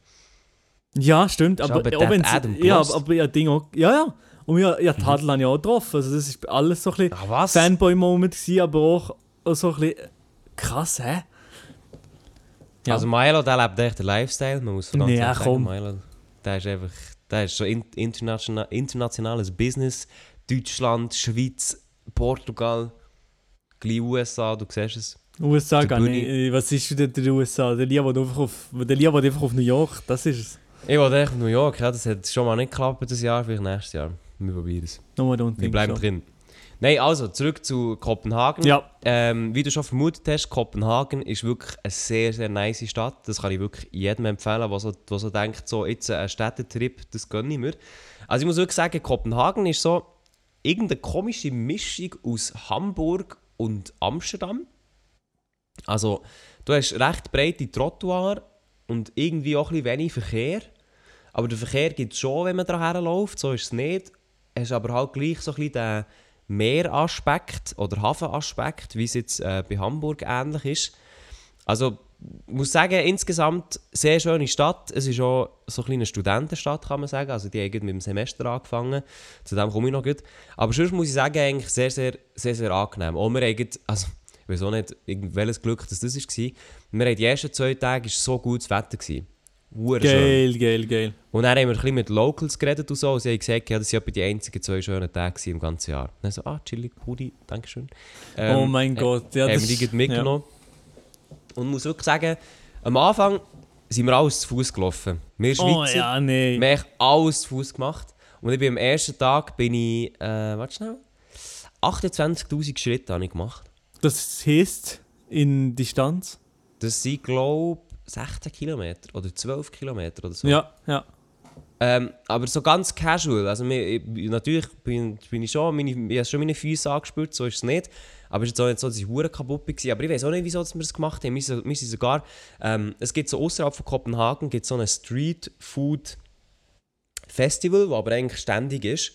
Ja, stimmt, aber, aber auch wenn Adam ja, gelost? aber ja, Ding auch, ja, ja. Und ja, ja Tadel habe ich auch getroffen. Also das ist alles so ein bisschen Ah? Fanboy-Moment gewesen, aber auch so ein bisschen krass, hä? Ja. Also Milo, der lebt echt den Lifestyle, man muss ganz Nee, sagen, komm. Milo, der ist einfach, der ist so in, international, internationales Business, Deutschland, Schweiz, Portugal, gleich USA, du siehst es. USA gar nicht. Was ist denn der USA? Der Lia einfach auf, der Lia einfach auf New York, das ist es. Ich wollte echt New York, ja, das hat schon mal nicht geklappt das Jahr, vielleicht nächstes Jahr. Wir probieren es. Don't Wir bleiben so. drin. Nein, also, zurück zu Kopenhagen. Ja, Ähm, wie du schon vermutet hast, Kopenhagen ist wirklich eine sehr, sehr nice Stadt. Das kann ich wirklich jedem empfehlen, der so, der so denkt, so jetzt ein Städtetrip, das gönne ich mir. Also ich muss wirklich sagen, Kopenhagen ist so irgendeine komische Mischung aus Hamburg und Amsterdam. Also du hast recht breite Trottoir und irgendwie auch ein bisschen wenig Verkehr. Aber der Verkehr gibt es schon, wenn man daher läuft, so ist es nicht. Es ist aber halt gleich so ein bisschen der Meeraspekt oder Hafenaspekt, wie es jetzt äh, bei Hamburg ähnlich ist. Also ich muss sagen, insgesamt sehr schöne Stadt. Es ist auch so eine kleine Studentenstadt, kann man sagen. Also die haben mit dem Semester angefangen. Zu dem komme ich noch gut. Aber sonst muss ich sagen, eigentlich sehr, sehr, sehr, sehr angenehm. Auch wir haben, also ich weiß auch nicht, welches Glück dass das war. Wir haben die ersten zwei Tage war so gutes Wetter. gewesen. Schön. geil, geil, geil. Und dann haben wir ein bisschen mit Locals geredet und so. Und sie haben gesagt, ja, das waren die einzigen zwei schönen Tage im ganzen Jahr. Und dann so, ah, chillig, Pudi, dankeschön. Ähm, oh mein äh, Gott. Ja, haben das wir die mitgenommen. Und muss wirklich sagen, am Anfang sind wir alles zu Fuß gelaufen. Wir ja. Oh Schweizer, ja, nee. wir haben alles zu Fuß gemacht. Und ich bin am ersten Tag, bin ich, äh, warte schnell, 28'000 Schritte habe ich gemacht. Das heisst in Distanz? Das sind, glaube ich, 16 Kilometer oder 12 Kilometer oder so. Ja, ja. Ähm, aber so ganz casual. Also mir, ich, natürlich bin, bin ich schon, meine, ich habe schon meine Füße angespürt, so ist es nicht. Aber es ist auch nicht so, dass ich hure kaputt war. Aber ich weiß auch nicht, wieso wir das gemacht haben. Wir sind, wir sind sogar, ähm, es gibt so außerhalb von Kopenhagen gibt so ein Street Food Festival, das aber eigentlich ständig ist.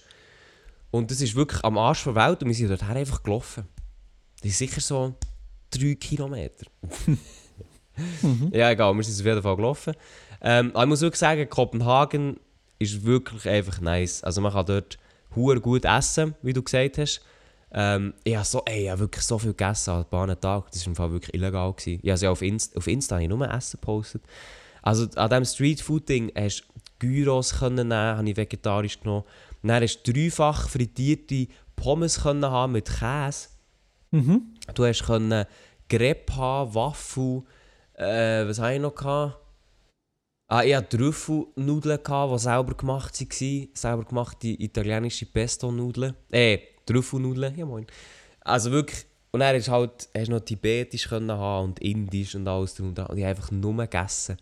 Und das ist wirklich am Arsch der Welt und wir sind dort einfach gelaufen. Das ist sicher so drei Kilometer. Ja, egal, wir sind auf jeden Fall gelaufen. Ähm, aber ich muss wirklich sagen, Kopenhagen ist wirklich einfach nice. Also man kann dort hure gut essen, wie du gesagt hast. Ähm, ich habe so, ey, ich habe wirklich so viel gegessen an ein paar Tagen. Das war im Fall wirklich illegal. Gewesen. Ich habe ja auf, Inst auf Insta habe ich nur Essen gepostet. Also an diesem Streetfood-Ding hast du Gyros können nehmen, habe ich vegetarisch genommen. Dann hast du dreifach frittierte Pommes können haben mit Käse. Mhm. Du hast können Crepe haben, Waffel, äh, was habe ich noch gehabt? Ah, ich hatte Trüffelnudeln, die selber gemacht waren. Selber gemachte italienische Pesto-Nudeln. Äh, Trüffelnudeln, ja moin. Also wirklich, und hast du halt, hast noch Tibetisch können haben und Indisch und alles drin und ich habe einfach nur gegessen.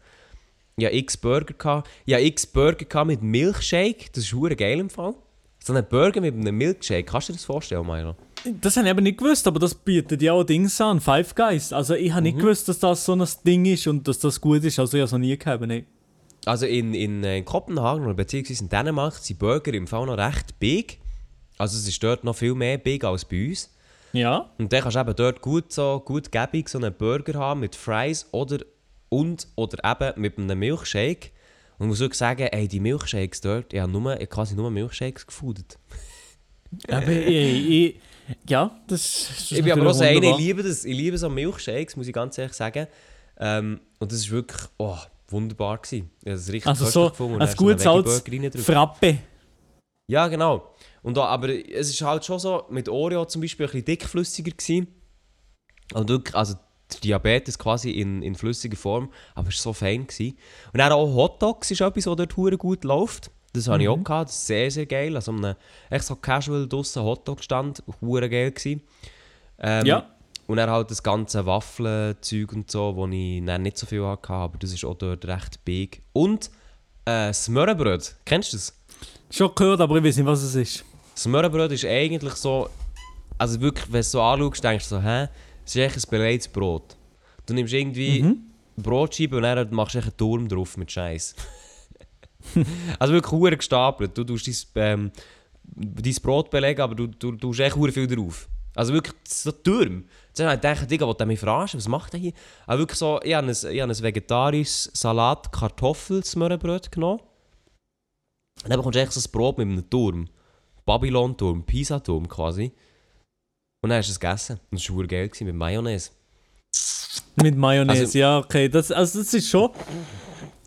Hatte x Burger. Gehabt. Hatte x Burger gehabt mit Milkshake, das ist hure geil im Fall. So ein Burger mit einem Milkshake, kannst du dir das vorstellen, Milo? Das habe ich eben nicht gewusst, aber das bietet ja auch Dings an, Five Guys. Also ich habe nicht gewusst, dass das so ein Ding ist und dass das gut ist, also ich habe es noch nie gehabt. Nee. Also in, in, äh, in Kopenhagen oder beziehungsweise in Dänemark sind Burger im Fall noch recht big. Also es ist dort noch viel mehr big als bei uns. Ja. Und dann kannst du eben dort gut so gut gäbig so einen Burger haben mit Fries oder und oder eben mit einem Milkshake. Und ich muss wirklich sagen, ey, die Milkshakes dort, ich habe nur, ich quasi nur Milkshakes gefoodet. Aber ich, ich, ja, das, ist Ich bin aber auch so einer, ich liebe das, ich liebe so Milkshakes, muss ich ganz ehrlich sagen. Ähm, und das ist wirklich, oh, wunderbar gewesen. Ich habe es richtig Also so gefunden und ein gutes altes. Frappe. Ja, genau. Und da, aber es ist halt schon so, mit Oreo zum Beispiel ein bisschen dickflüssiger gewesen. Und wirklich, also der Diabetes quasi in, in flüssiger Form, aber es war so fein. Gewesen. Und dann auch Hot Dogs ist etwas, was dort gut läuft. Das habe ich auch gehabt, das ist sehr, sehr geil. Also einem echt so casual draussen Hotdog stand, hure geil gewesen. Ähm, Ja. Und dann halt das ganze Waffelzeug und so, wo ich dann nicht so viel hatte, aber das ist auch dort recht big. Und äh, Smörrebröt, kennst du das? Schon gehört, aber ich weiß nicht, was es ist. Smörrebröt ist eigentlich so, also wirklich, wenn du es so anschaust, denkst du so, hä, es ist echt ein belegtes Brot. Du nimmst irgendwie Mhm. Brotscheibe und dann machst du einen Turm drauf mit Scheiß. also wirklich hure gestapelt. Du tust dein, ähm, dein Brot belegen, aber du, du, du tust echt hure viel drauf. Also wirklich so Turm. Jetzt habe ich gedacht, Digga, wollte mich verarschen, was macht er hier? Aber wirklich so, ich habe ein, ich habe ein vegetarisches Salat, Kartoffel, Smörrebröt genommen. Und dann bekommst du echt so ein Brot mit einem Turm. Babylon-Turm, Pisa-Turm quasi. Und dann hast du es gegessen. Und das war geil mit Mayonnaise. Mit Mayonnaise, Also- ja, okay. Das, also das ist schon.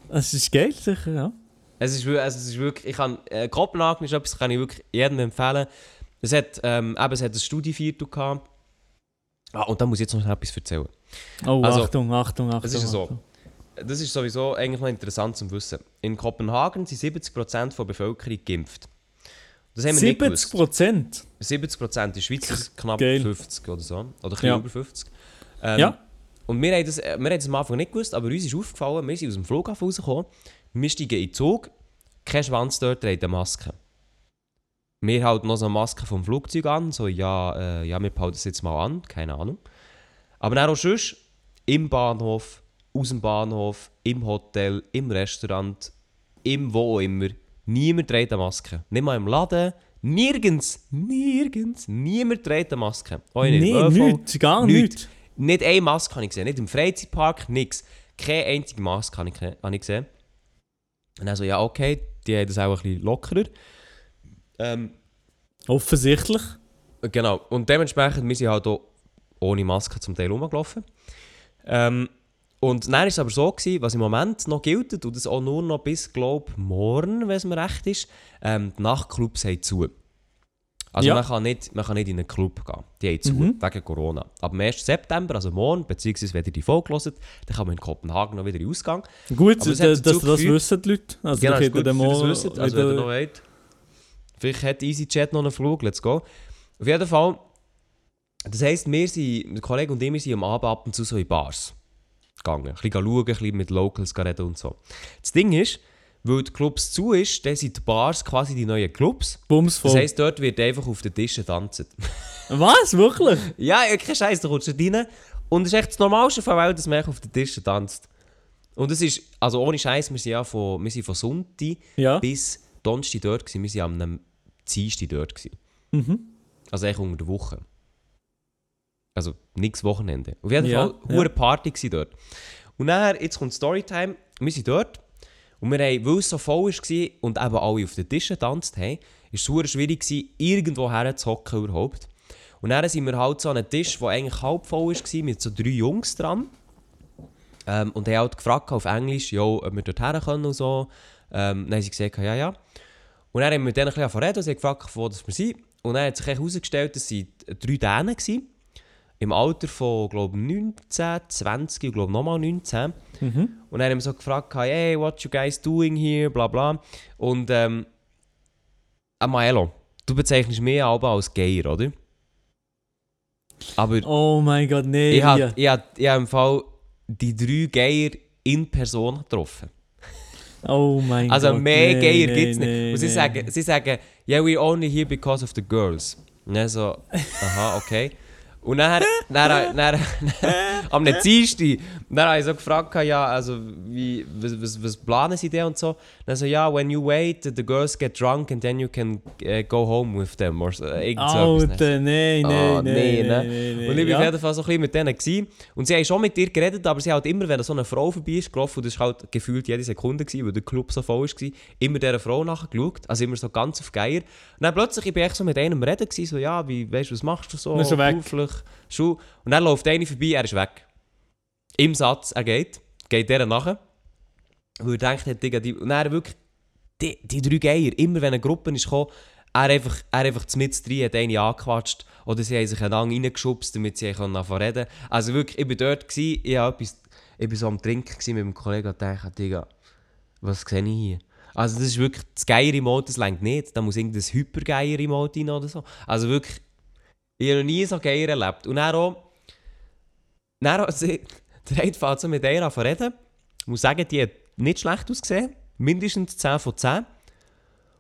Das ist geil, sicher, ja. Es ist, also es ist wirklich, ich kann, äh, Kopenhagen ist etwas, das kann ich wirklich jedem empfehlen. Es hat, ähm, eben, es hat ein Studieviertel gehabt. Ah, und da muss ich jetzt noch etwas erzählen. Oh, Also, Achtung, Achtung, Achtung. Es ist so. Achtung. Das ist sowieso eigentlich noch interessant zu wissen. In Kopenhagen sind 70% der Bevölkerung geimpft. Das haben wir nicht 70 gewusst. Prozent. 70%, in der Schweiz ist knapp Geil. 50 oder so. Oder ein bisschen Ja. über 50. Ähm, Ja. Und wir haben, das, äh, wir haben das am Anfang nicht gewusst, aber uns ist aufgefallen, wir sind aus dem Flughafen rausgekommen, wir steigen in den Zug, kein Schwanz dort trägt eine Maske. Wir halten noch so eine Maske vom Flugzeug an, so ja, äh, ja wir behalten das jetzt mal an, keine Ahnung. Aber dann auch sonst, im Bahnhof, aus dem Bahnhof, im Hotel, im Restaurant, im wo auch immer, niemand trägt eine Maske. Nicht mal im Laden, nirgends, nirgends, niemand trägt eine Maske. Nee, ÖV, nichts, gar nichts. Nicht eine Maske habe ich gesehen, nicht im Freizeitpark, nichts. Keine einzige Maske habe ich, ke- habe ich gesehen. Und dann so, ja okay, die haben das auch ein bisschen lockerer. Ähm, Offensichtlich. genau, und dementsprechend, wir sind halt auch ohne Maske zum Teil rumgelaufen. Ähm, und dann war es aber so, gewesen, was im Moment noch gilt, und das auch nur noch bis, glaube morgen, wenn es mir recht ist, ähm, die Nachtclubs haben zu. Also Ja. man, kann nicht, man kann nicht in einen Club gehen, die haben zu, Mhm. wegen Corona. Aber am 1. September, also morgen, beziehungsweise wenn ihr die Folge hört, dann kann man in Kopenhagen noch wieder in den Ausgang. Gut, es dass, das wissen die Leute. Also, Genau, ist gut, dass das wisst, also wenn ihr noch wollt. Vielleicht hat EasyJet noch einen Flug, let's go. Auf jeden Fall, das heisst, wir sind, der Kollege und ich, sind am Abend ab und zu so in Bars gegangen. Ein bisschen schauen, ein bisschen mit Locals reden und so. Das Ding ist, weil die Clubs zu ist, dann sind die Bars quasi die neuen Clubs. Bums Das voll. heisst, dort wird einfach auf den Tischen tanzen. Was? Wirklich? ja, ja, kein Scheiß, da kommst du rein. Und es ist echt das Normalste von der Welt, dass man auf den Tischen tanzt. Und es ist, also ohne Scheiß, wir sind ja von, wir sind von Sonntag Ja. bis Donnerstag dort gewesen. Wir waren am Dienstag dort. Gewesen. Mhm. Also eigentlich unter der Woche. Also nichts Wochenende. Auf jeden Ja, Fall, hure Party dort. Und dann, jetzt kommt Storytime, wir sind dort. Und wir haben, weil es so voll war und eben alle auf den Tischen getanzt haben, war es schwierig, irgendwo herzuhocken überhaupt. Und dann sind wir halt so an einem Tisch, der eigentlich halb voll war, mit so drei Jungs dran. Ähm, und haben halt gefragt auf Englisch, ja, ob wir dort her können und so. Ähm, dann haben sie gesagt, ja, ja. Und dann haben wir mit denen ein bisschen reden sie haben gefragt, wo wir sind. Und dann hat sich herausgestellt, dass sie drei Dänen waren. Im Alter von, glaube ich, 19, 20 und glaube nochmal 19. Mhm. Und dann haben wir so gefragt, hey, what you guys doing here, bla bla. Und ähm, Amaelo, du bezeichnest mich aber als Geier, oder? Aber Oh mein Gott, nee. ich habe ich hab, ich hab im Fall die drei Geier in Person getroffen. Oh mein Also Gott. mehr nee, Geier nee, gibt es nicht. nee, und sie, nee. sagen, sie sagen, yeah, we're only here because of the girls. Und so, aha, okay. Und dann, dann, dann, dann am Dienstag, dann habe ich so gefragt, ja, also, wie, was, was, was planen sie denn und so. Dann so, ja, when you wait, the girls get drunk and then you can äh, go home with them. Or so, äh, irgend so etwas. Alter, nee, nee, Ah, nee, nee, nee, ne? nee, nee, Und ich war auf jeden Fall so ein bisschen mit denen. Gewesen. Und sie haben schon mit ihr geredet, aber sie hat immer, wenn so eine Frau vorbei ist gelaufen, und das war halt gefühlt jede Sekunde, gewesen, weil der Club so voll war, immer dieser Frau nachgeschaut. Also immer so ganz auf Geier. Und dann plötzlich ich bin ich so mit einem reden, gewesen, so, ja, wie, weißt du, was machst du so? Dann er. Beruflich, Schuh. Und dann läuft einer vorbei, er ist weg. Im Satz, er geht, geht der nachher. Weil er denkt, hat, die, und dann wirklich, die, die drei Geier, immer wenn eine Gruppe ist gekommen, er einfach, er einfach mit drin hat eine angequatscht oder sie haben sich einander reingeschubst, damit sie anfangen reden. Also wirklich, ich war dort, gewesen, ich, hab etwas, ich war so am Trinken mit meinem Kollegen und dachte, Digga, was sehe ich hier? Also das ist wirklich, das Geier-Emote, das längt nicht, da muss irgendein Hyper-Geier-Emote rein oder so. Also wirklich, ich habe noch nie so Geier erlebt. Und dann auch, dann auch, sie, der eine fängt so mit ihr an zu reden. Ich muss sagen, die hat nicht schlecht ausgesehen, mindestens 10 von 10.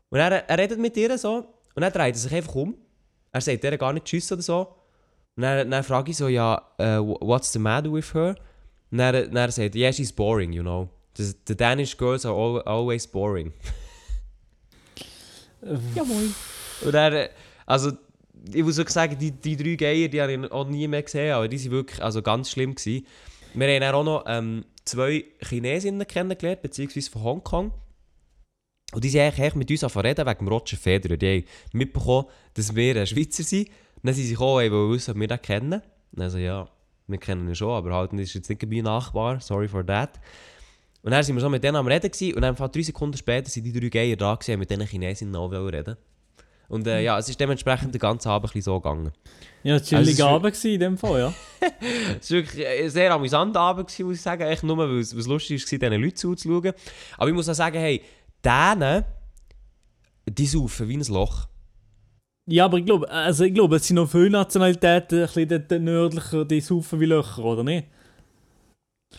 Und er, er redet mit ihr so und dann dreht er sich einfach um. Er sagt ihr gar nicht Tschüss oder so. Und dann, dann frage ich so, ja, äh, what's the matter with her? Und dann, dann sagt er, yeah, she's boring, you know. The, the Danish girls are al always boring. Ja, moin. Und er, also, ich muss wirklich sagen, die, die drei Geier, die habe ich auch nie mehr gesehen, aber die waren wirklich also ganz schlimm. Gewesen. Wir haben dann auch noch ähm, zwei Chinesinnen kennengelernt, beziehungsweise von Hongkong. Und die sind eigentlich mit uns angefangen reden wegen Roger Federer. Die haben mitbekommen, dass wir ein Schweizer sind. Dann sind sie gekommen und wollten wissen, ob wir den kennen. Also ja, wir kennen ihn schon, aber halt ist jetzt nicht mein Nachbar, sorry for that. Und dann sind wir so mit denen am Reden gewesen, und dann drei Sekunden später sind die drei Geier da gewesen, mit diesen Chinesinnen auch reden. Und äh, ja, es ist dementsprechend den ganzen Abend ein so gegangen. Ja, Also, chilliger Abend gewesen in dem Fall, ja. Es war wirklich ein sehr amüsanter Abend, gewesen, muss ich sagen. Echt nur, weil es, lustig war, diesen Leuten zuzuschauen. Aber ich muss auch sagen, hey, denen, die saufen wie ein Loch. Ja, aber ich glaube, also ich glaube, es sind noch viele Nationalitäten, ein bisschen nördlicher, die saufen wie Löcher, oder nicht?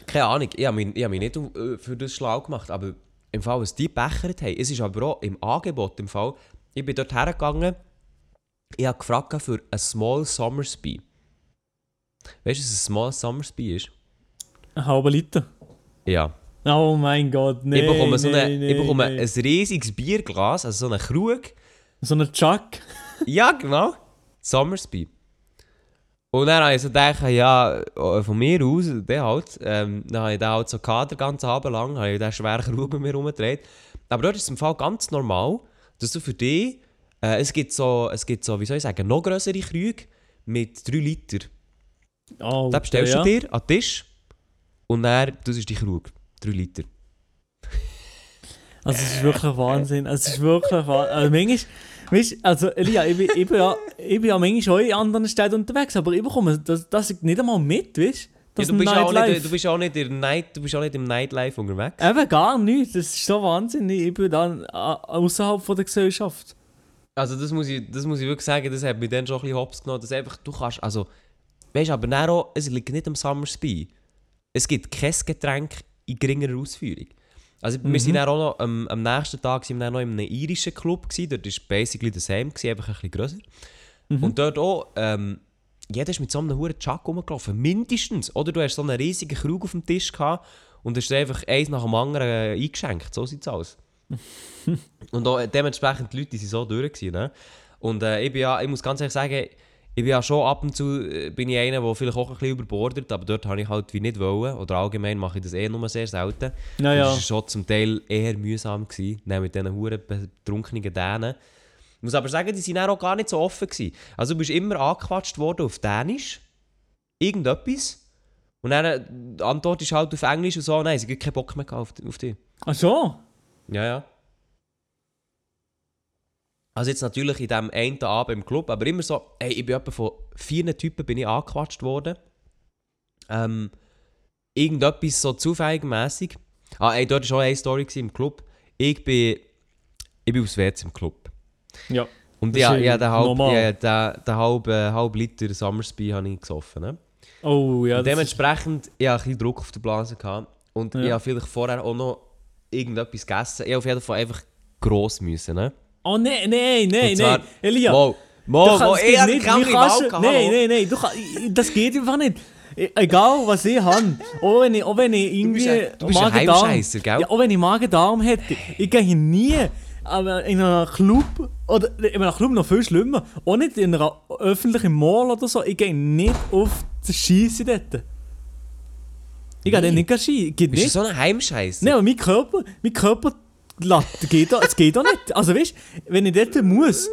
Keine Ahnung, ich habe mich, ich hab mich nicht äh, für das schlau gemacht, aber im Fall, was die bechert haben, es ist aber auch im Angebot, im Fall, ich bin dort hergegangen, ich habe gefragt für ein Small Summersby. Weißt du, was ein Small Summersby ist? Ein halber Liter. Ja. Oh mein Gott, nee, ich bekomme, so nee, eine, nee, ich bekomme nee. ein riesiges Bierglas, also so einen Krug. So ein Chuck. Ja, genau. Summersby. Und dann habe ich so gedacht, ja, von mir aus, der halt, ähm, dann habe ich den halt so den ganzen Abend lang, habe ich den schweren Krug mit mir rumgedreht. Aber dort ist es im Fall ganz normal, dass du für dich, äh, es gibt so, es gibt so, wie soll ich sagen, noch größere Krüge mit 3 Liter. Oh, Da bestellst ja. du dir an den Tisch und dann, das ist die Krug. 3 Liter. Also es ist wirklich Wahnsinn. Es ist wirklich Wahnsinn. Also manchmal, weißt, also Elia, ich bin, ich, bin ja, ich bin ja manchmal auch in anderen Städten unterwegs, aber ich bekomme das, das nicht einmal mit, weißt Ja, Das du, bist auch Nightlife. nicht, du bist auch nicht im Night, du bist auch nicht im Nightlife unterwegs. Eben gar nicht. Das ist so wahnsinnig. Ich bin dann außerhalb von der Gesellschaft. Also das muss ich, das muss ich wirklich sagen, das hat mich dann schon ein bisschen hops genommen, dass einfach, du kannst, also, weißt du, aber auch, es liegt nicht am Summersby. Es gibt kein Getränk in geringerer Ausführung. Also wir sind dann auch noch, am, am nächsten Tag sind wir noch in einem irischen Club gewesen, dort war basically the same, gewesen, einfach ein bisschen grösser. Und dort auch, ähm, jeder ist mit so einem hohen Chuck rumgelaufen, mindestens. Oder du hast so einen riesigen Krug auf dem Tisch gehabt und hast einfach eins nach dem anderen äh, eingeschenkt, so sieht es aus. Und auch, dementsprechend die Leute die sind so durch gewesen, ne? Und äh, ich, bin ja, ich muss ganz ehrlich sagen, ich bin ja schon ab und zu äh, bin ich einer, der vielleicht auch ein bisschen überbordet, aber dort habe ich halt wie nicht wollen. Oder allgemein mache ich das eh nur sehr selten. Naja. Das war schon zum Teil eher mühsam. Gewesen, mit diesen huren betrunkenen Dänen. Ich muss aber sagen, die waren auch gar nicht so offen. Gewesen. Also du bist immer angequatscht worden auf Dänisch. Irgendetwas. Und dann äh, die Antwort ist halt auf Englisch und so, nein, sie haben keinen Bock mehr auf, auf dich. Ach so? Ja, ja. Also jetzt natürlich in diesem einen Abend im Club, aber immer so, ey, ich bin etwa von vier Typen bin ich angequatscht worden. Ähm, irgendetwas so zufälligmässig. Ah, ey, dort war auch eine Story im Club. Ich bin, ich bin aufs WC im Club. Ja. Und ja, ja, den halb, normal. ja, den, den halb, äh, halb Liter Summersby habe ich gesoffen. Ne? Oh, ja. Und dementsprechend, ich hatte ein bisschen Druck auf der Blase. Gehabt. Und Ja. ich habe vielleicht vorher auch noch irgendetwas gegessen. Ich auf jeden Fall einfach gross müssen. Ne? oh, nein, nein, nein, zwar- nein. Elia. Wow. Du wow, es ich habe nicht, keine du- Wahl Nein, nein, nein, du kann, das geht einfach nicht. E- Egal, was ich habe. Auch wenn ich, auch wenn ich irgendwie bist ein- du bist ein gell? Ja, auch wenn ich Magen-Darm hätte. Ich gehe nie aber in einem Club, oder in einem Club noch viel schlimmer, auch nicht in einer öffentlichen Mall oder so, ich gehe nicht auf das Schießen dort. Ich gehe Nee. nicht schießen. Geht nicht. so ein Heimscheißer? Nein, aber mein Körper, mein Körper lässt- geht da, es geht da nicht. Also weißt du, wenn ich dort muss,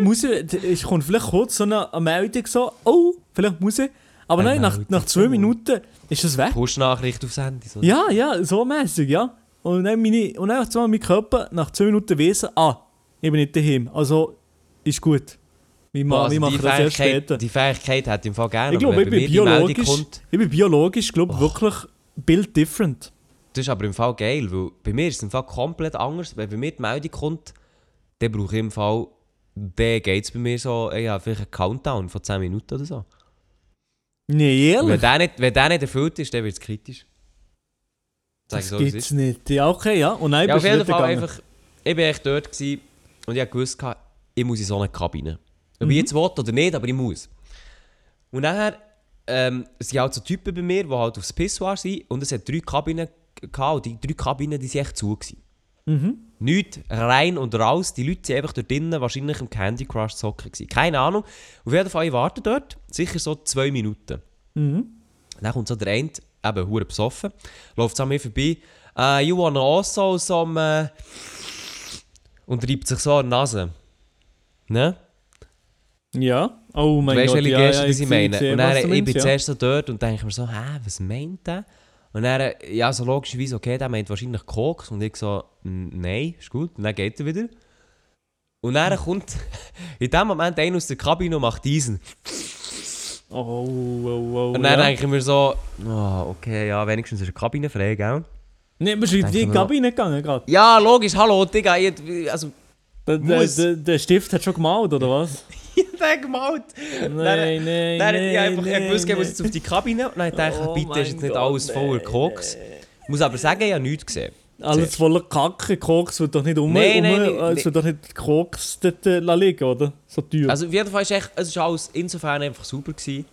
muss ich, ich kommt vielleicht kurz so eine Meldung so, oh, vielleicht muss ich. Aber nein, nach, nach zwei Minuten ist das weg. Push-Nachricht aufs Handy. So. Ja, ja, so mäßig, ja. Und dann, meine, und dann zwar mein Körper nach zwei Minuten wissen, ah, ich bin nicht daheim. Also ist gut. Wir, Boah, also wir machen die, das erst später. die Fähigkeit hat im Fall gerne. Ich glaube, ich bin biologisch, Kommt, ich bin biologisch, glaube Oh. wirklich build different. das ist aber im Fall geil, weil bei mir ist es im Fall komplett anders. Wenn bei mir die Meldung kommt, dann brauche ich im Fall, dann geht es bei mir so, ja, vielleicht einen Countdown von 10 Minuten oder so. Nee, Und Wenn ehrlich? der nicht, wenn der nicht erfüllt ist, dann wird es kritisch. Das so, es gibt's nicht. Ja, okay, ja. Und dann Ja, auf jeden Fall gegangen. einfach, ich war echt dort gewesen und ich wusste, ich muss in so eine Kabine. Ob Mhm. ich jetzt will oder nicht, aber ich muss. Und nachher ähm, sind halt so Typen bei mir, die halt aufs Pissoir sind und es hat drei Kabinen gehabt und die drei Kabinen, die sind echt zu gewesen. Mhm. Nicht rein und raus, die Leute sind einfach dort drinnen wahrscheinlich im Candy Crush zocken gewesen. Keine Ahnung. Auf jeden Fall, ich warte dort, sicher so zwei Minuten. Mhm. Dann kommt so der eine, eben hure besoffen, läuft an mir vorbei. Uh, you wanna also some... Äh, und reibt sich so an die Nase. Ne? Ja. Oh mein weißt, Gott, ja, Geste ja, ich sehe- meine. sehe, Und dann, ich meinst, bin ja. zuerst so dort und denke mir so, hä, was meint der? Und dann, äh, ja, so logischerweise, okay, der meint wahrscheinlich Koks. Und ich so, "Mm, nein, ist gut. Und dann geht er wieder. Und dann kommt in dem Moment einer aus der Kabine und macht diesen. Oh, oh, oh. Und dann ja. denke ich mir so, oh, okay, ja, wenigstens ist eine Kabine frei, gell? Nee, bist du in die Kabine gegangen gerade? Ja, logisch, hallo, Digga, ich, also, Der, der, der, der Stift hat schon gemalt, oder was? ich denke mal, Nein, nein, Dann nein. ich einfach ich nein, gewusst, ich muss jetzt auf die Kabine. Und dann dachte ich, Oh bitte ist jetzt nicht alles voller nee, Koks. Ich muss aber sagen, ich habe nichts gesehen. Alles voller Kacke, Koks wird doch nicht um, Nein, um nein, nein, es nein. wird doch nicht Koks dort äh, liegen, oder? So teuer. Also auf jeden Fall ist echt, es ist alles insofern einfach super gewesen.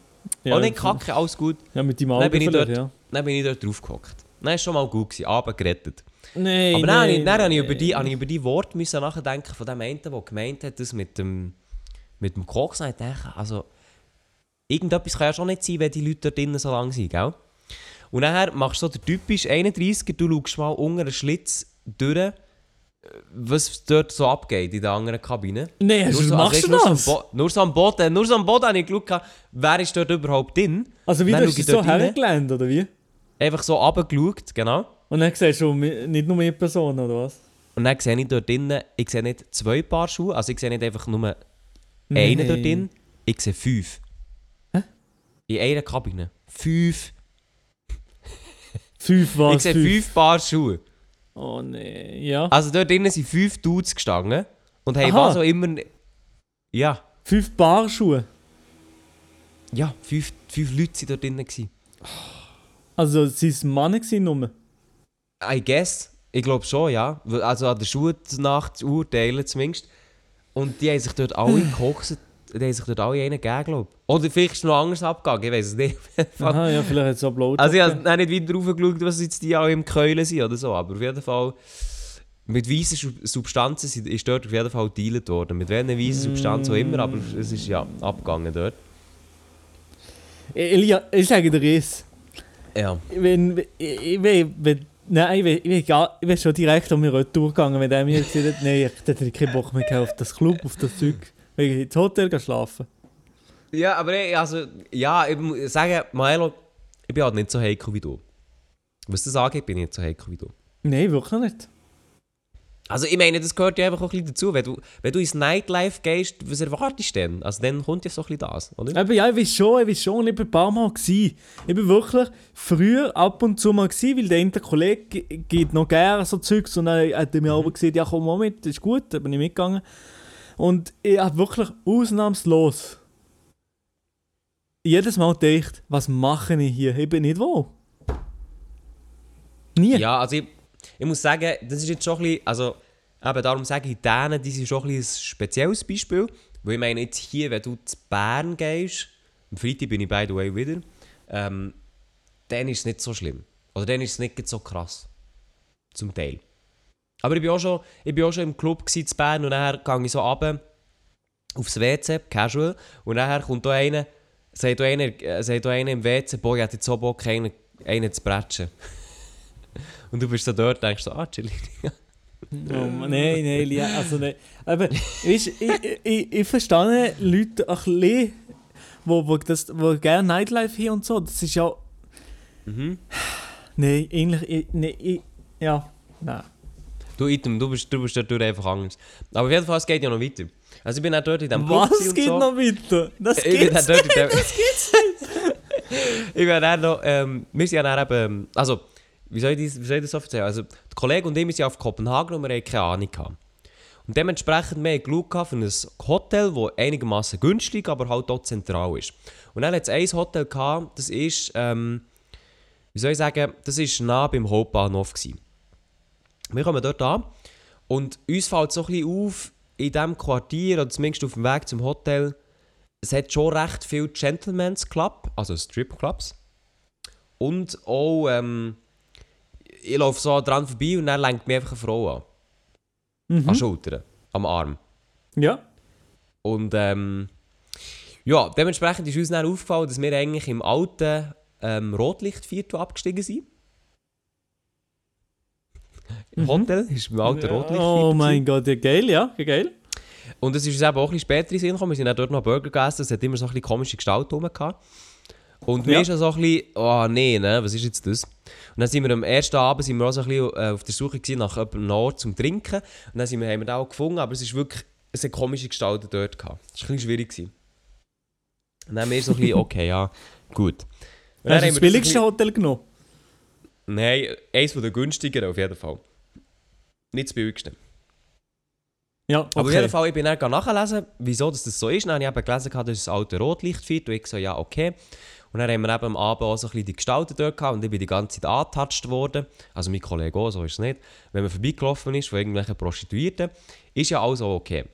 ja, auch nicht kacke, alles gut. Ja, mit deinem Dann Auge bin ich dort- ja. Dann bin ich dort draufgehockt. Dann war es schon mal gut, gewesen, Abend gerettet. Nein, Aber dann, nein, dann habe ich über nein. die, habe ich über die Worte müssen nachdenken von dem einen, der gemeint hat, das mit dem, mit dem Koks. Dann ich gedacht, also, irgendetwas kann ja schon nicht sein, wenn die Leute dort drinnen so lang sind, gell? Und nachher machst du so den typisch 31er, du schaust mal unter einen Schlitz durch, äh, was dort so abgeht in der anderen Kabine. Nein, Nur du, so, machst also, du nur, das? So am Bo- nur so am Boden, nur so am Boden habe ich geschaut, wer ist dort überhaupt drin. Also wie Dann du hast so hergelernt, oder wie? Einfach so runtergeschaut, genau. Und dann siehst du nicht nur eine Person, oder was? Und dann sehe ich dort drinnen, ich sehe nicht zwei Paar Schuhe, also ich sehe nicht einfach nur einen dort drin, ich sehe fünf. Hä? In einer Kabine. Fünf. Fünf was? ich sehe fünf Paar Schuhe. Oh nee, ja. Also dort drinnen sind fünf Dudes gestanden und haben Aha. was auch immer... Ja, Fünf Paar Schuhe. ja, fünf, fünf Leute waren dort drinnen. gewesen. Also sind Männer gewesen, nur. I guess. Ich glaube schon, ja. Also an der Schule nach zu urteilen zumindest. Und die haben sich dort alle gekokst. Die haben sich dort alle einen gegeben, glaube ich. Oder vielleicht ist es noch anders abgegangen, ich weiß es nicht. Aha, ja, vielleicht hat es Upload. also ich habe nicht weiter raufgeschaut, was jetzt die alle im Keulen sind oder so. Aber auf jeden Fall... Mit weißen Sub- Substanzen ist dort auf jeden Fall gedealt worden. Mit welchen weißen Substanzen auch immer, aber es ist ja abgegangen dort. Elia, ich sage dir es. Ja. Wenn, ich, ich, wenn, nein, ich, ich, ich bin schon direkt um mir Retour gegangen, wenn der mir gesagt hat, nein, ich hätte ich keinen Bock mehr auf das Club, auf das Zeug. Ich ins Hotel schlafen. Ja, aber ich, also, ja, ich muss sagen, Maelo, ich bin halt nicht so heikel wie du. Was das angeht, bin ich nicht so heikel wie du. Nein, wirklich nicht. Also ich meine, das gehört ja einfach auch ein bisschen dazu. Wenn du, wenn du ins Nightlife gehst, was erwartest du denn? Also dann kommt ja so ein bisschen das, oder? Aber ja, ich weiß schon, ich weiß schon, ich bin ein paar Mal gewesen. Ich bin wirklich früher ab und zu mal gewesen, weil der eine Kollege ge- geht noch gerne so Zeugs und dann hat er mir aber gesagt, ja komm mal mit, das ist gut, dann bin ich mitgegangen. Und ich habe wirklich ausnahmslos jedes Mal gedacht, was mache ich hier? Ich bin nicht wo. Nie. Ja, also ich, ich muss sagen, das ist jetzt schon ein bisschen, also eben darum sage ich, Dänen, die sind schon ein, ein spezielles Beispiel. Weil ich meine, jetzt hier, wenn du zu Bern gehst, am Freitag bin ich by the way wieder, ähm, dann ist es nicht so schlimm. Oder dann ist es nicht so krass. Zum Teil. Aber ich bin auch schon, ich bin auch schon im Club zu Bern und nachher gehe ich so runter aufs WC, casual, und nachher kommt da einer, sagt da einer, äh, sagt da einer im WC, boah, ich hätte jetzt so Bock, einen, einen zu bretschen. Und du bist so dort und denkst so, ah, chill. Oh, nein, nein, Lia, also nein. Aber weißt, ich, ich, ich, verstehe Leute ein bisschen, wo, wo, das, wo gerne Nightlife hier und so. Das ist ja. Mhm. Nein, eigentlich. Ich, nein, ich, ja, nein. Du, Item, du bist, du bist dort einfach anders. Aber auf jeden Fall, es geht ja noch weiter. Also ich bin auch dort in diesem Club Was und geht so. noch weiter? Das Ich bin geht's dort nicht. in dem... Das geht's ich bin dann noch... Ähm, wir sind ja dann eben... Also, wie soll, ich das, wie soll ich das so erzählen? Also, der Kollege und ich, wir sind auf Kopenhagen und wir hatten keine Ahnung. Gehabt. Und dementsprechend, wir haben geschaut gehabt für ein Hotel, das einigermaßen günstig, aber halt auch zentral ist. Und dann hat es ein Hotel gehabt, das ist... Ähm, wie soll ich sagen? Das war nah beim Hauptbahnhof. Gewesen. Wir kommen dort an und uns fällt so ein bisschen auf, in diesem Quartier, oder zumindest auf dem Weg zum Hotel, es hat schon recht viel Gentleman's Club, also Stripclubs. Und auch, ähm, ich laufe so dran vorbei und dann lenkt mich einfach eine Frau an. An Mhm. Schultern, am Arm. Ja. Und ähm, ja, dementsprechend ist uns dann aufgefallen, dass wir eigentlich im alten ähm, Rotlichtviertel abgestiegen sind. Im Mhm. Hotel ist im alten Rotlichtviertel. Oh gewesen. mein Gott, ja geil, ja, ja geil. Und es ist uns eben auch ein bisschen später in Sinn gekommen. Wir sind dann dort noch Burger gegessen. Es hat immer so ein bisschen komische Gestalt rum gehabt. Und mir Ja. ist so ein bisschen, oh nee, ne, was ist jetzt das? Und dann sind wir am ersten Abend sind wir auch so ein bisschen äh, auf der Suche nach einem Ort zum Trinken. Und dann sind wir, haben wir den auch gefunden, aber es ist wirklich, es hat komische Gestalten dort gehabt. Es war ein bisschen schwierig. Gewesen. Und dann haben wir so ein bisschen, okay, ja, gut. Und dann Hast du das billigste Hotel genommen? Nein, eins von den günstigeren auf jeden Fall. Nicht das billigste. Ja, Aber auf okay. jeden Fall, ich bin dann nachlesen, wieso das, das so ist. Dann habe ich eben gelesen, gehabt, das ist das alte Rotlichtviertel. Und ich so, ja, okay. Und dann haben wir eben am Abend auch so ein bisschen die Gestalten dort gehabt und ich bin die ganze Zeit angetatscht worden. Also mein Kollege auch, so ist es nicht. Wenn man vorbeigelaufen ist von irgendwelchen Prostituierten, ist ja alles okay.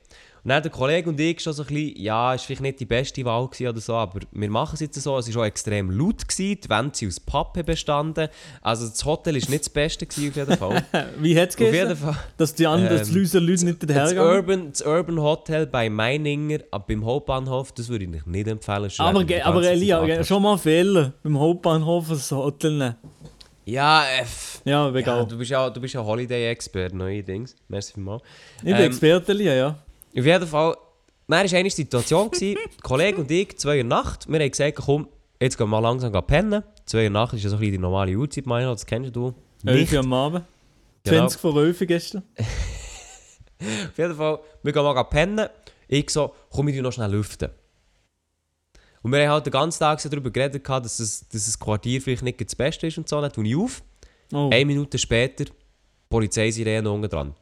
Und dann der Kollege und ich schon so ein bisschen, ja, ist vielleicht nicht die beste Wahl oder so, aber wir machen es jetzt so. Es war auch extrem laut, gewesen, die Wände sind aus Pappe bestanden. Also das Hotel war nicht das Beste gewesen, auf jeden Fall. Wie hat es auf jeden geheißen? Fall. Dass die anderen, Ähm, Leute, nicht Das dahergehen? Urban, das Urban Hotel bei Meininger ab beim Hauptbahnhof, das würde ich nicht empfehlen. Aber, aber Elia, schon mal Fehler beim Hauptbahnhof ein Hotel nehmen. Ja, äh, Ja, ja, egal. du bist ja, du bist ja Holiday-Expert, neuerdings. Merci vielmals. ich bin ähm, Experte, ja. Auf jeden Fall, dann war eine Situation, gewesen, Kollege und ich, 2 Uhr Nacht, wir haben gesagt, komm, jetzt gehen wir mal langsam pennen. 2 Uhr Nacht ist ja so ein bisschen die normale Uhrzeit, meine das kennst du. 11 Nicht. Uhr am Abend. Genau. 20 vor 11 Uhr gestern. Auf jeden Fall, wir gehen mal pennen. Ich so, komm, ich noch schnell lüften. Und wir haben halt den ganzen Tag so darüber geredet, dass, es, dass das Quartier vielleicht nicht das Beste ist und so. Dann tue ich auf. Oh. Eine Minute später, Polizeisirene unten dran.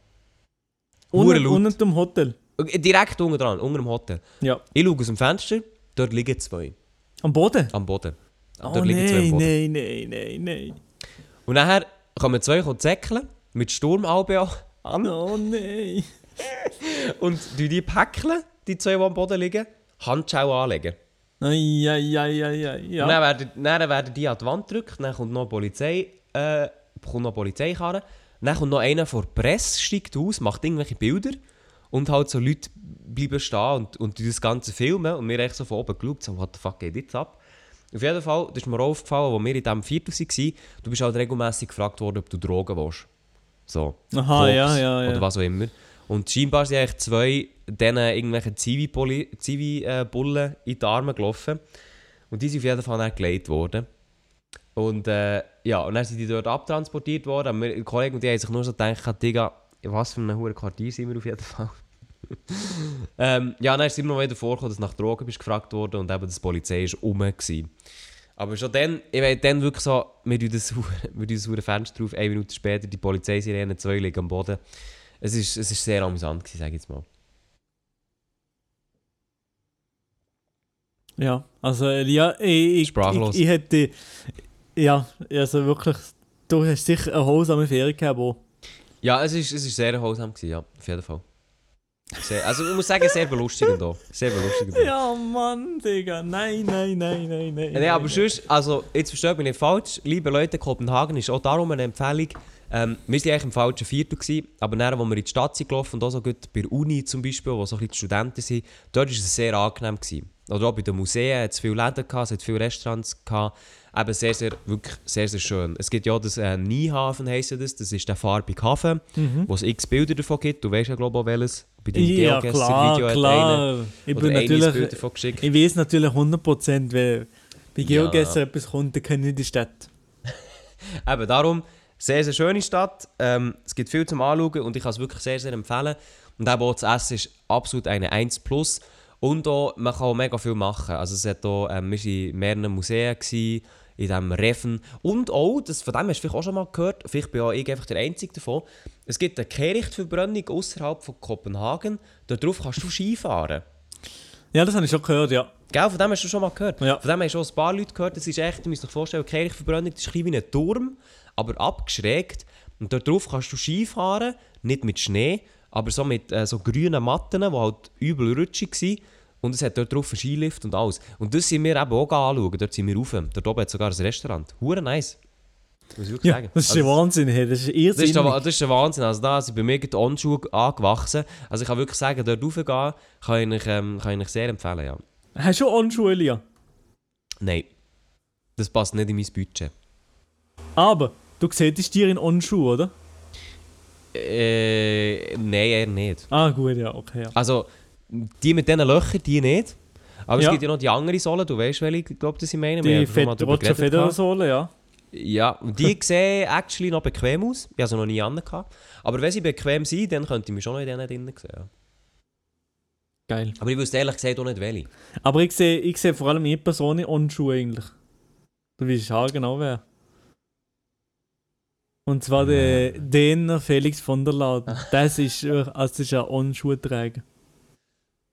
Unten, unten im Hotel. Äh, Direkt unten dran, unter dem Hotel. Ja. Ich schaue aus dem Fenster, dort liegen zwei. Am Boden? Am Boden. Oh dort liegen zwei am Boden. nein, nein, nein, nein. Und nachher kommen zwei zäckeln, mit Sturmalbe an. Oh nein. Und die die päckeln, die zwei, die am Boden liegen, Handschau anlegen. Ai, ai. Und Ja. dann werden, dann werden die an die Wand gedrückt, dann kommt noch Polizei, äh, kommt noch Polizeikarre, dann kommt noch einer vor der Presse, steigt aus, macht irgendwelche Bilder und halt so Leute bleiben stehen und, und das Ganze filmen und wir echt so von oben geschaut, so, what the fuck geht jetzt ab? Auf jeden Fall, das ist mir auch aufgefallen, als wir in diesem Viertel waren, du bist halt regelmässig gefragt worden, ob du Drogen willst. So. Aha, Koks ja, ja, ja. Oder was auch immer. Und scheinbar sind eigentlich zwei denen irgendwelche Zivi-Bullen Zivi, äh, Bullen in die Arme gelaufen. Und die sind auf jeden Fall dann gelegt worden. Und äh, ja, und dann sind die dort abtransportiert worden. Und wir, die Kollegen und die haben sich nur so gedacht, Digga, was für einem hohen Quartier sind wir auf jeden Fall. ähm, ja, dann ist es immer noch wieder vorgekommen, dass nach Drogen bist gefragt worden und eben das Polizei ist rum war. Aber schon dann, ich meine, dann wirklich so, wir tun das, wir tun das Fenster drauf, eine Minute später, die Polizeisirene, zwei liegen am Boden. Es ist, es ist sehr amüsant gewesen, sage ich jetzt mal. Ja, also Elia, ich, ich, Sprachlos. ich, ich hätte, ja, also wirklich, du hast sicher eine holsame Ferien gehabt, wo. Ja, es ist, es ist sehr erholsam gewesen, ja, auf jeden Fall. Sehr, also ich muss sagen, sehr belustigend auch. Sehr belustigend. auch. Ja, Mann, Digga, nein, nein, nein, nein, nein. Nein, aber sonst, also jetzt versteht mich nicht falsch, liebe Leute, Kopenhagen ist auch darum eine Empfehlung. Ähm, wir waren eigentlich im falschen Viertel, gewesen, aber dann, als wir in die Stadt sind gelaufen und auch so gut bei der Uni zum Beispiel, wo so ein bisschen die Studenten sind, dort war es sehr angenehm. Gewesen. Oder auch bei den Museen es viele Läden gehabt, es hat viele Restaurants gehabt. Eben sehr, sehr, wirklich sehr, sehr schön. Es gibt ja das äh, Niehafen, heisst das, das ist der farbige Hafen, Mhm. wo es x Bilder davon gibt. Du weißt ja, glaube ich, auch welches. Bei deinem Ja, hat einer klar. Ich bin Bild natürlich, davon geschickt. ich weiß natürlich 100%, wenn bei Ja. Geogesser etwas kommt, dann kenne ich die Stadt. Eben darum, sehr, sehr schöne Stadt. Ähm, es gibt viel zum Anschauen und ich kann es wirklich sehr, sehr empfehlen. Und eben auch das Essen ist absolut eine 1 Plus. Und auch, man kann auch mega viel machen. Also es hat auch, ähm, wir waren in mehreren Museen, gewesen, in diesem Reffen. Und auch, das, von dem hast du vielleicht auch schon mal gehört, vielleicht bin auch ich einfach der Einzige davon, es gibt eine Kehrichtverbrennung außerhalb von Kopenhagen. Darauf kannst du Skifahren. Ja, das habe ich schon gehört, ja. Gell, von dem hast du schon mal gehört. Ja. Von dem hast du auch ein paar Leute gehört. Das ist echt, du musst dir vorstellen, Kirchverbrennung, das ist wie ein Turm, aber abgeschrägt. Und dort drauf kannst du Ski fahren, nicht mit Schnee, aber so mit äh, so grünen Matten, die halt übel rutschig waren. Und es hat dort drauf einen Skilift und alles. Und das sind wir eben auch anschauen. Dort sind wir rauf. Dort oben hat es sogar ein Restaurant. Hure nice. Muss ich Ja, sagen. das ist Also, der Wahnsinn, hey, das ist das ist, irrsinnig. das ist der Wahnsinn. Also da sind bei mir die Onschuhe angewachsen. Also ich kann wirklich sagen, dort raufgehen kann ich, ähm, kann ich sehr empfehlen, ja. Hast du schon Onschuhe, Elia? Nein. Das passt nicht in mein Budget. Aber, du siehst dir in Onschuhe, oder? Äh, nein, eher nicht. Ah, gut, ja, okay, ja. Also, die mit diesen Löchern, die nicht. Aber Ja. es gibt ja noch die andere Sohle, du weißt, welche ich glaube, das ich meine. Die Roger geredet Federer gehabt. Sohle, ja. Ja, und die sehen actually noch bequem aus. Ich habe sie noch nie an. Aber wenn sie bequem sind, dann könnte ich mich schon noch in denen drinnen sehen. ja. Geil. Aber ich wüsste ehrlich gesagt auch nicht welche. Aber ich sehe ich sehe vor allem eine Person in Onschuhe eigentlich. Du weißt ja genau wer. Und zwar der Däner Felix von der Laden. Das ist, also das ist ein Onschuhträger.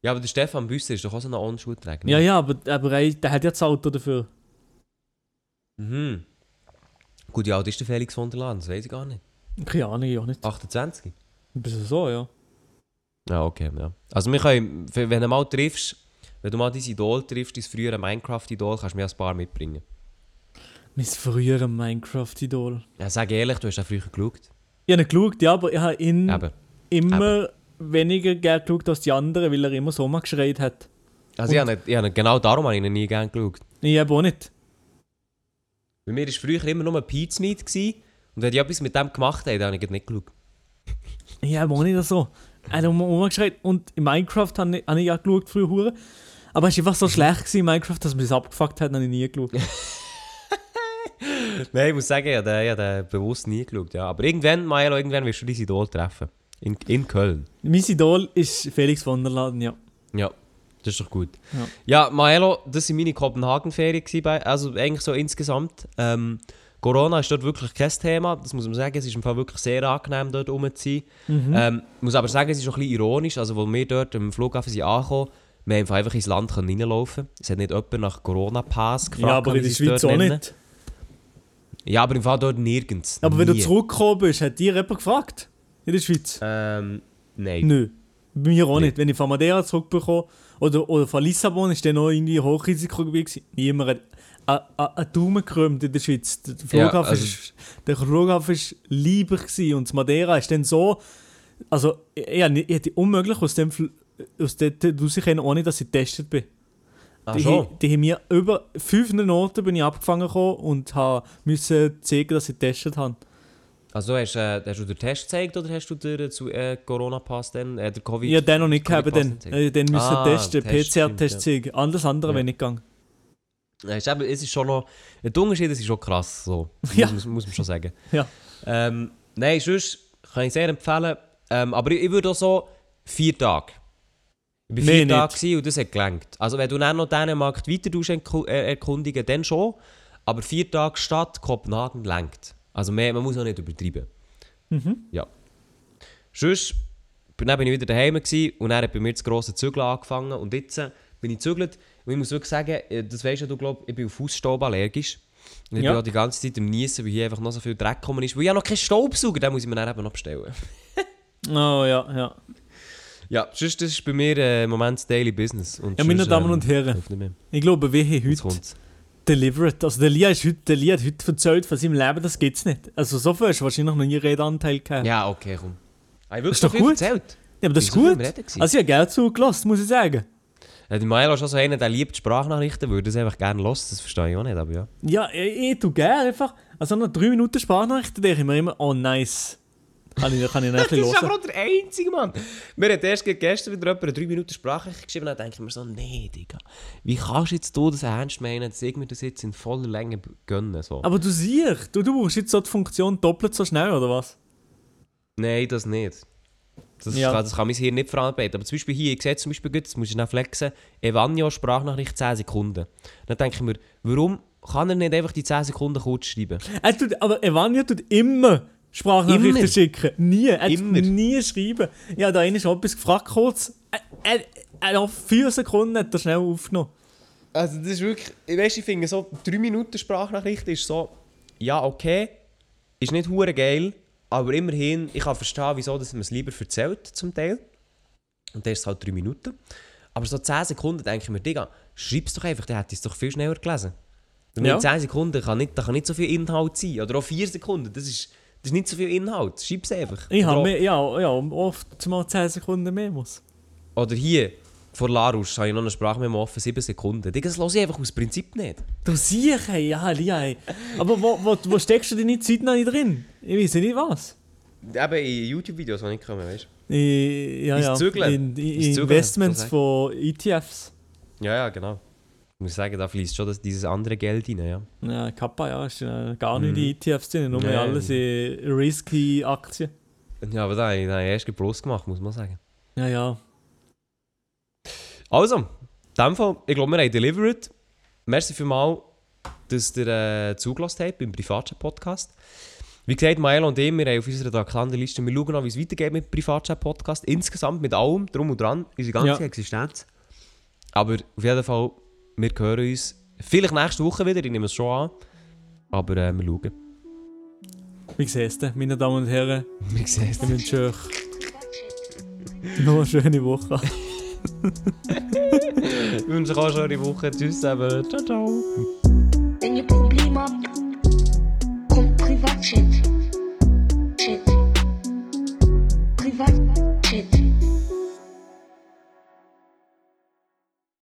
Ja, aber der Stefan Büsser ist doch auch so ein On-Schuhträger. ne? Ja, ja, aber, aber er, der hat ja das Auto dafür. Mhm. Gut, wie alt ist der Felix von der Laden? Das weiß ich gar nicht. Keine Ahnung, ich auch nicht. 28? Ein bisschen so, ja. Ja, okay, ja. Also wir können, wenn du mal triffst, wenn du mal dein Idol triffst, dein frühere Minecraft-Idol, kannst du mir ein paar mitbringen. Mein früherer Minecraft-Idol. Ja, sag ehrlich, du hast ja früher geschaut. Ich habe ihn geschaut, ja, aber ich habe ihn Eben. immer weniger gern geschaut als die anderen, weil er immer so mal geschreit hat. Also ich habe, nicht, ich habe genau darum habe ich ihn nie gerne geschaut. Ich habe auch nicht. Bei mir war früher immer nur Pizza Meat gewesen, und wenn ich etwas mit dem gemacht habe, dann habe ich nicht geschaut. Ich habe auch nicht so. Er hat immer rumgeschreit. Und in Minecraft habe ich, habe ich ja geschaut früher. hure. Aber es war einfach so schlecht gewesen in Minecraft, dass man es abgefuckt hat, habe ich nie geschaut. Nein, ich muss sagen, ich habe den, ich habe den bewusst nie geschaut. Ja. Aber irgendwann, Maelo, irgendwann wirst du dein Idol treffen. In, in Köln. mein Idol ist Felix von der Laden, ja. Ja, das ist doch gut. Ja. Ja, Maelo, das waren meine Kopenhagen-Ferien, also eigentlich so insgesamt. Ähm, Corona ist dort wirklich kein Thema, das muss man sagen. Es ist im Fall wirklich sehr angenehm, dort rum zu sein. Mhm. Ähm, ich muss aber sagen, es ist auch ein bisschen ironisch, also als wir dort am Flughafen sind angekommen, wir haben einfach ins Land reinlaufen Es hat nicht jemand nach Corona-Pass gefragt. ja, aber in der Schweiz auch nennen. nicht. Ja, aber im Fall dort nirgends. Aber wenn du Nie. zurückgekommen bist, hat dir jemand gefragt? In der Schweiz? Ähm, nein. Nö. Bei mir auch Nee. nicht. Wenn ich von Madeira zurückbekomme oder, oder von Lissabon, ist dann noch irgendwie Hochrisikogebiet. gewesen. Niemand hat einen Daumen gekrümmt in der Schweiz. Der Flughafen, also- ist, der Flughafen ist lieber gewesen und das Madeira ist dann so... Also, ich, ich, hätte unmöglich aus dem aus dort rauskommen, ohne dass ich getestet bin. Die, schon? die haben mir über fünf Noten bin ich abgefangen und müssen zeigen, dass ich getestet habe. Also hast, äh, hast du den Test gezeigt oder hast du den zu, äh, Corona-Pass dann, äh, der Covid? Ich habe den noch nicht nicht gezeigt? Ich den müssen Ah, testen, Test, PCR-Test zeigen. Alles andere Ja. wäre nicht gegangen. Ja, ist eben, es ist schon noch, der Unterschied ist schon krass, so. Ja. muss, muss man schon sagen. Ja. Ähm, nein, sonst kann ich sehr empfehlen, ähm, aber ich, ich würde auch so vier Tage. Ich war vier nicht. Tage und das hat gelangt. Also wenn du dann noch Dänemark weiter äh, erkundigen, dann schon. Aber vier Tage Stadt Kopenhagen lenkt. Also mehr, man muss auch nicht übertreiben. Mhm. Ja. Sonst dann bin ich wieder daheim gewesen, und dann hat bei mir das grosse Zügeln angefangen. Und jetzt äh, bin ich gezügelt. Und ich muss wirklich sagen, äh, das weisst ja du, glaub, ich bin auf Fußstaub allergisch. Und ich Ja. bin auch die ganze Zeit am Niesen, weil hier einfach noch so viel Dreck gekommen ist. Weil ich ja noch keinen Staubsauger, den muss ich mir dann eben noch bestellen. Oh ja, ja. Ja, sonst das ist bei mir äh, im Moment das Daily Business. Und Ja, meine Damen ähm, und Herren, ich glaube, wir haben heute. Delivered. Also der Lia, ist heute, der Lia hat heute erzählt von seinem Leben, das gibt's nicht. Also so viel hast du wahrscheinlich noch nie Redeanteil gehabt. Ja, okay, komm. Ich wirklich Ist doch gut. erzählt? Ja, aber das ist gut. Also ich habe gerne zugelassen, muss ich sagen. Ja, die Milo ist schon so einer, der liebt Sprachnachrichten, würde das einfach gerne hören. Das verstehe ich auch nicht, aber ja. Ja, ich, ich tue gerne einfach. Also nach drei Minuten Sprachnachrichten denke ich mir immer, oh nice. Kann ich, kann ich noch ein Das ist aber auch der einzige Mann. Mir hat erst gestern wieder jemand eine 3 Minuten Sprache geschrieben und dann denke ich mir so, nee, Digga, wie kannst du jetzt du das ernst meinen, dass ich mir das jetzt in voller Länge gönnen? So. Aber du siehst, du, du brauchst jetzt so die Funktion doppelt so schnell, oder was? Nein, das nicht. Das, Ja. kann, das kann mein Hirn nicht verarbeiten. Aber zum Beispiel hier, ich sehe zum Beispiel, gut, das muss ich schnell flexen, Evanio Sprachnachricht 10 Sekunden. Dann denke ich mir, warum kann er nicht einfach die 10 Sekunden kurz schreiben? Er tut, aber Evania tut immer Sprachnachrichten Immer. schicken. Nie. Er Immer. nie schreiben. Ja, da einer schon etwas gefragt kurz. Er, er, er auf vier Sekunden hat er schnell aufgenommen. Also das ist wirklich, ich weiss, ich finde so 3 Minuten Sprachnachricht ist so, ja okay, ist nicht hure geil, aber immerhin, ich kann verstehen, wieso dass man es lieber erzählt zum Teil. Und dann ist es halt 3 Minuten. Aber so 10 Sekunden denke ich mir, Digga, schreib's doch einfach, dann hätte ich es doch viel schneller gelesen. Ja. in 10 Sekunden kann nicht, da kann nicht so viel Inhalt sein. Oder auch 4 Sekunden, das ist, das ist nicht so viel Inhalt. Schreib's einfach. Ich habe mehr, ja, ja, oft mal 10 Sekunden mehr muss. Oder hier, vor Larus, habe ich noch eine Sprachmemo offen, 7 Sekunden. Digga, das höre ich einfach aus Prinzip nicht. Du siehst, hey, ja, hey. Aber wo, wo, wo steckst du deine Zeit noch nicht drin? Ich weiß nicht was. Eben in YouTube-Videos, die nicht kommen, weißt Ich, ja, ja. Zügeln. In, in, Zügeln, Investments von ETFs. du? Ja, ja, genau. Ich muss sagen, da fließt schon das, dieses andere Geld rein, ja. Ja, Kappa, ja, ist äh, gar nicht Mhm. in ETFs drin, nur Nee. alles in risky Aktien. Ja, aber da habe ich, da habe ich erst Gebrauch gemacht, muss man sagen. Ja, ja. Also, in dem Fall, ich glaube, wir haben delivered. Merci vielmals, dass ihr äh, zugelassen habt beim Privatchat-Podcast. Wie gesagt, Mael und ich, wir haben auf unserer Tagelanderliste, wir schauen noch, wie es weitergeht mit Privatchat-Podcast. Insgesamt mit allem, drum und dran, unsere ganze Ja. Existenz. Aber auf jeden Fall, wir hören uns vielleicht nächste Woche wieder, ich nehme es schon an. Aber äh, wir schauen. Wie siehst du, meine Damen und Herren? Wir sehen Ich wünsche euch noch eine schöne Woche. Ich wünsche euch auch eine Woche. Tschüss zusammen. Ciao, ciao. Wenn ihr Probleme habt, kommt Privatchat.